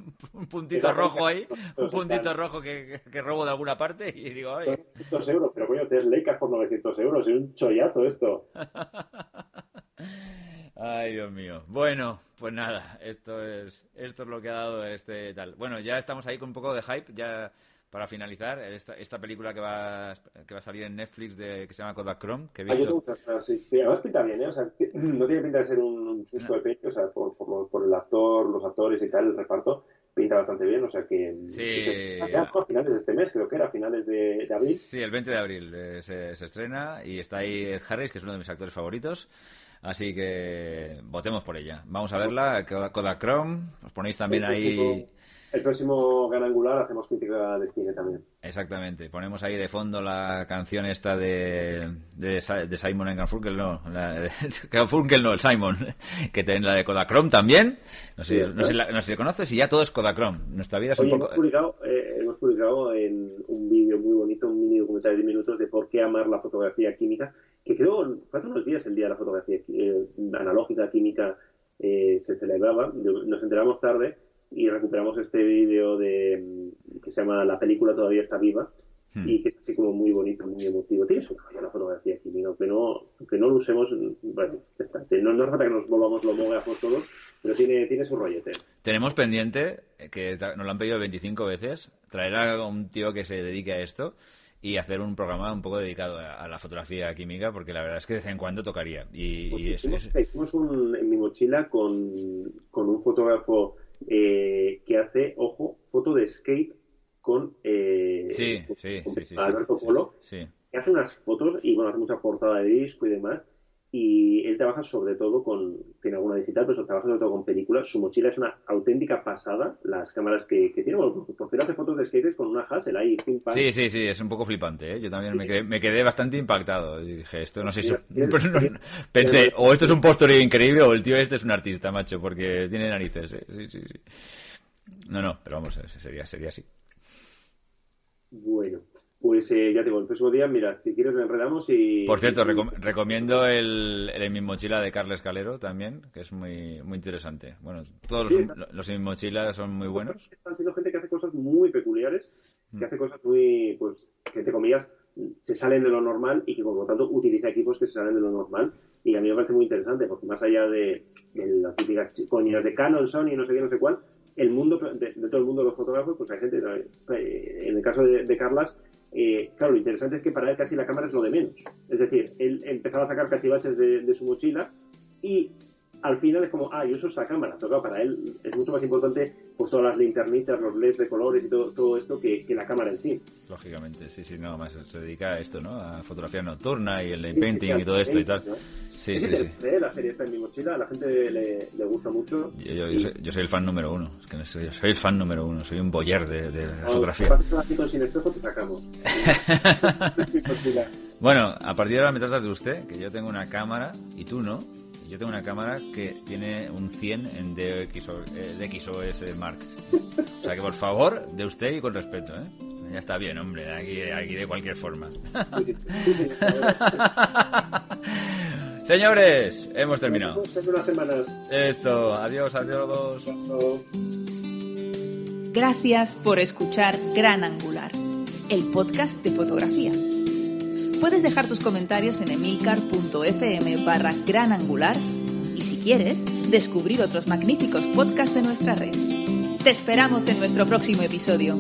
puntito rojo ahí, un puntito rojo que, que, robo de alguna parte y digo, ay. 900 euros, pero coño, te es Leica por 900 euros. Es un chollazo esto. Ay, Dios mío. Bueno, pues nada, esto es, esto es lo que ha dado este tal. Bueno, ya estamos ahí con un poco de hype, ya para finalizar, esta, esta película que va, que va a salir en Netflix de, que se llama Kodak Chrome, que he visto... sí, además pinta bien, ¿eh? O sea, no tiene pinta de ser un, susto de pecho, o sea, por, por, el actor, los actores y tal, el reparto, pinta bastante bien, o sea que... Sí. a finales de este mes, creo que era, a finales de, abril. Sí, el 20 de abril eh, se, se, estrena y está ahí Ed Harris, que es uno de mis actores favoritos. Así que votemos por ella. Vamos a verla, Kodachrome. Os ponéis también ahí. El próximo Gran Angular hacemos crítica de cine también. Exactamente. Ponemos ahí de fondo la canción esta de, de, Simon en Garfunkel, no. La, Garfunkel no, el Simon. Que tiene la de Kodachrome también. No sé, no, sé, no sé si conoces y ya todo es Kodachrome. Nuestra vida es un poco. Hemos publicado, eh, hemos publicado en un vídeo muy bonito, un mini documental de 10 minutos de por qué amar la fotografía química que creo, fue hace unos días el día de la fotografía eh, analógica, química, eh, se celebraba, nos enteramos tarde y recuperamos este vídeo de que se llama La película todavía está viva hmm. y que es así como muy bonito, muy emotivo. Tiene su la fotografía química, aunque no, aunque no lo usemos, bueno, está. No, no es falta que nos volvamos lo mogafos todos, pero tiene, tiene su rollete. Tenemos pendiente, que nos lo han pedido 25 veces, traer a un tío que se dedique a esto y hacer un programa un poco dedicado a, la fotografía química, porque la verdad es que de vez en cuando tocaría. Y, pues hicimos, un, en mi mochila con, un fotógrafo eh, que hace, ojo, foto de skate con, eh, sí, sí, sí, Alberto Polo, que hace unas fotos y bueno, hace mucha portada de disco y demás y él trabaja sobre todo con, tiene alguna digital, pero trabaja sobre todo con películas. Su mochila es una auténtica pasada, las cámaras que, tiene, porque él hace fotos de skaters con una Hassel ahí, Sí, sí, sí, es un poco flipante, ¿eh? Yo también me, quedé, me quedé, bastante impactado. Y dije, esto no sé si... pensé, o esto es un posture increíble o el tío este es un artista, macho, porque tiene narices, ¿eh? Sí, sí, sí. No, no, pero vamos, sería, sería así. Bueno, pues eh, ya tengo el próximo día, mira, si quieres lo enredamos y... Por cierto, recomiendo el, el Mi Mochila de Carles Calero también, que es muy muy interesante. Bueno, todos los, los Mi Mochila son muy buenos. Están siendo gente que hace cosas muy peculiares, que mm. hace cosas muy, pues, que entre comillas, se salen de lo normal y que por lo tanto utiliza equipos que se salen de lo normal. Y a mí me parece muy interesante, porque más allá de, las típicas coñas de Canon, Sony, no sé qué, no sé cuál, el mundo, de, todo el mundo de los fotógrafos, pues hay gente, eh, en el caso de, de Carlas, eh, claro, lo interesante es que para él casi la cámara es lo de menos. Es decir, él empezaba a sacar cachivaches de, su mochila y al final es como, ah, yo uso esta cámara, pero claro, para él es mucho más importante pues todas las linternitas, los LEDs de colores y todo, todo esto que, que la cámara en sí. Lógicamente, sí, sí, no, más se dedica a esto, ¿no? A fotografía nocturna y el painting y todo esto y tal. Sí, sí, sí. La serie está en mi mochila, a la gente le, le gusta mucho. Yo, yo, soy, yo, soy, el fan número uno, es que soy, soy el fan número uno, soy un boyer de, de la fotografía. Si con sin espejo, te sacamos. bueno, a partir de ahora me tratas de usted, que yo tengo una cámara y tú no. Yo tengo una cámara que tiene un 100 en DXO, eh, DXOS Mark. O sea que por favor, de usted y con respeto, ¿eh? Ya está bien, hombre, aquí, aquí de cualquier forma. Señores, hemos terminado. Esto, adiós, adiós. Gracias por escuchar Gran Angular, el podcast de fotografía. Puedes dejar tus comentarios en emilcar.fm barra gran angular y si quieres, descubrir otros magníficos podcasts de nuestra red. Te esperamos en nuestro próximo episodio.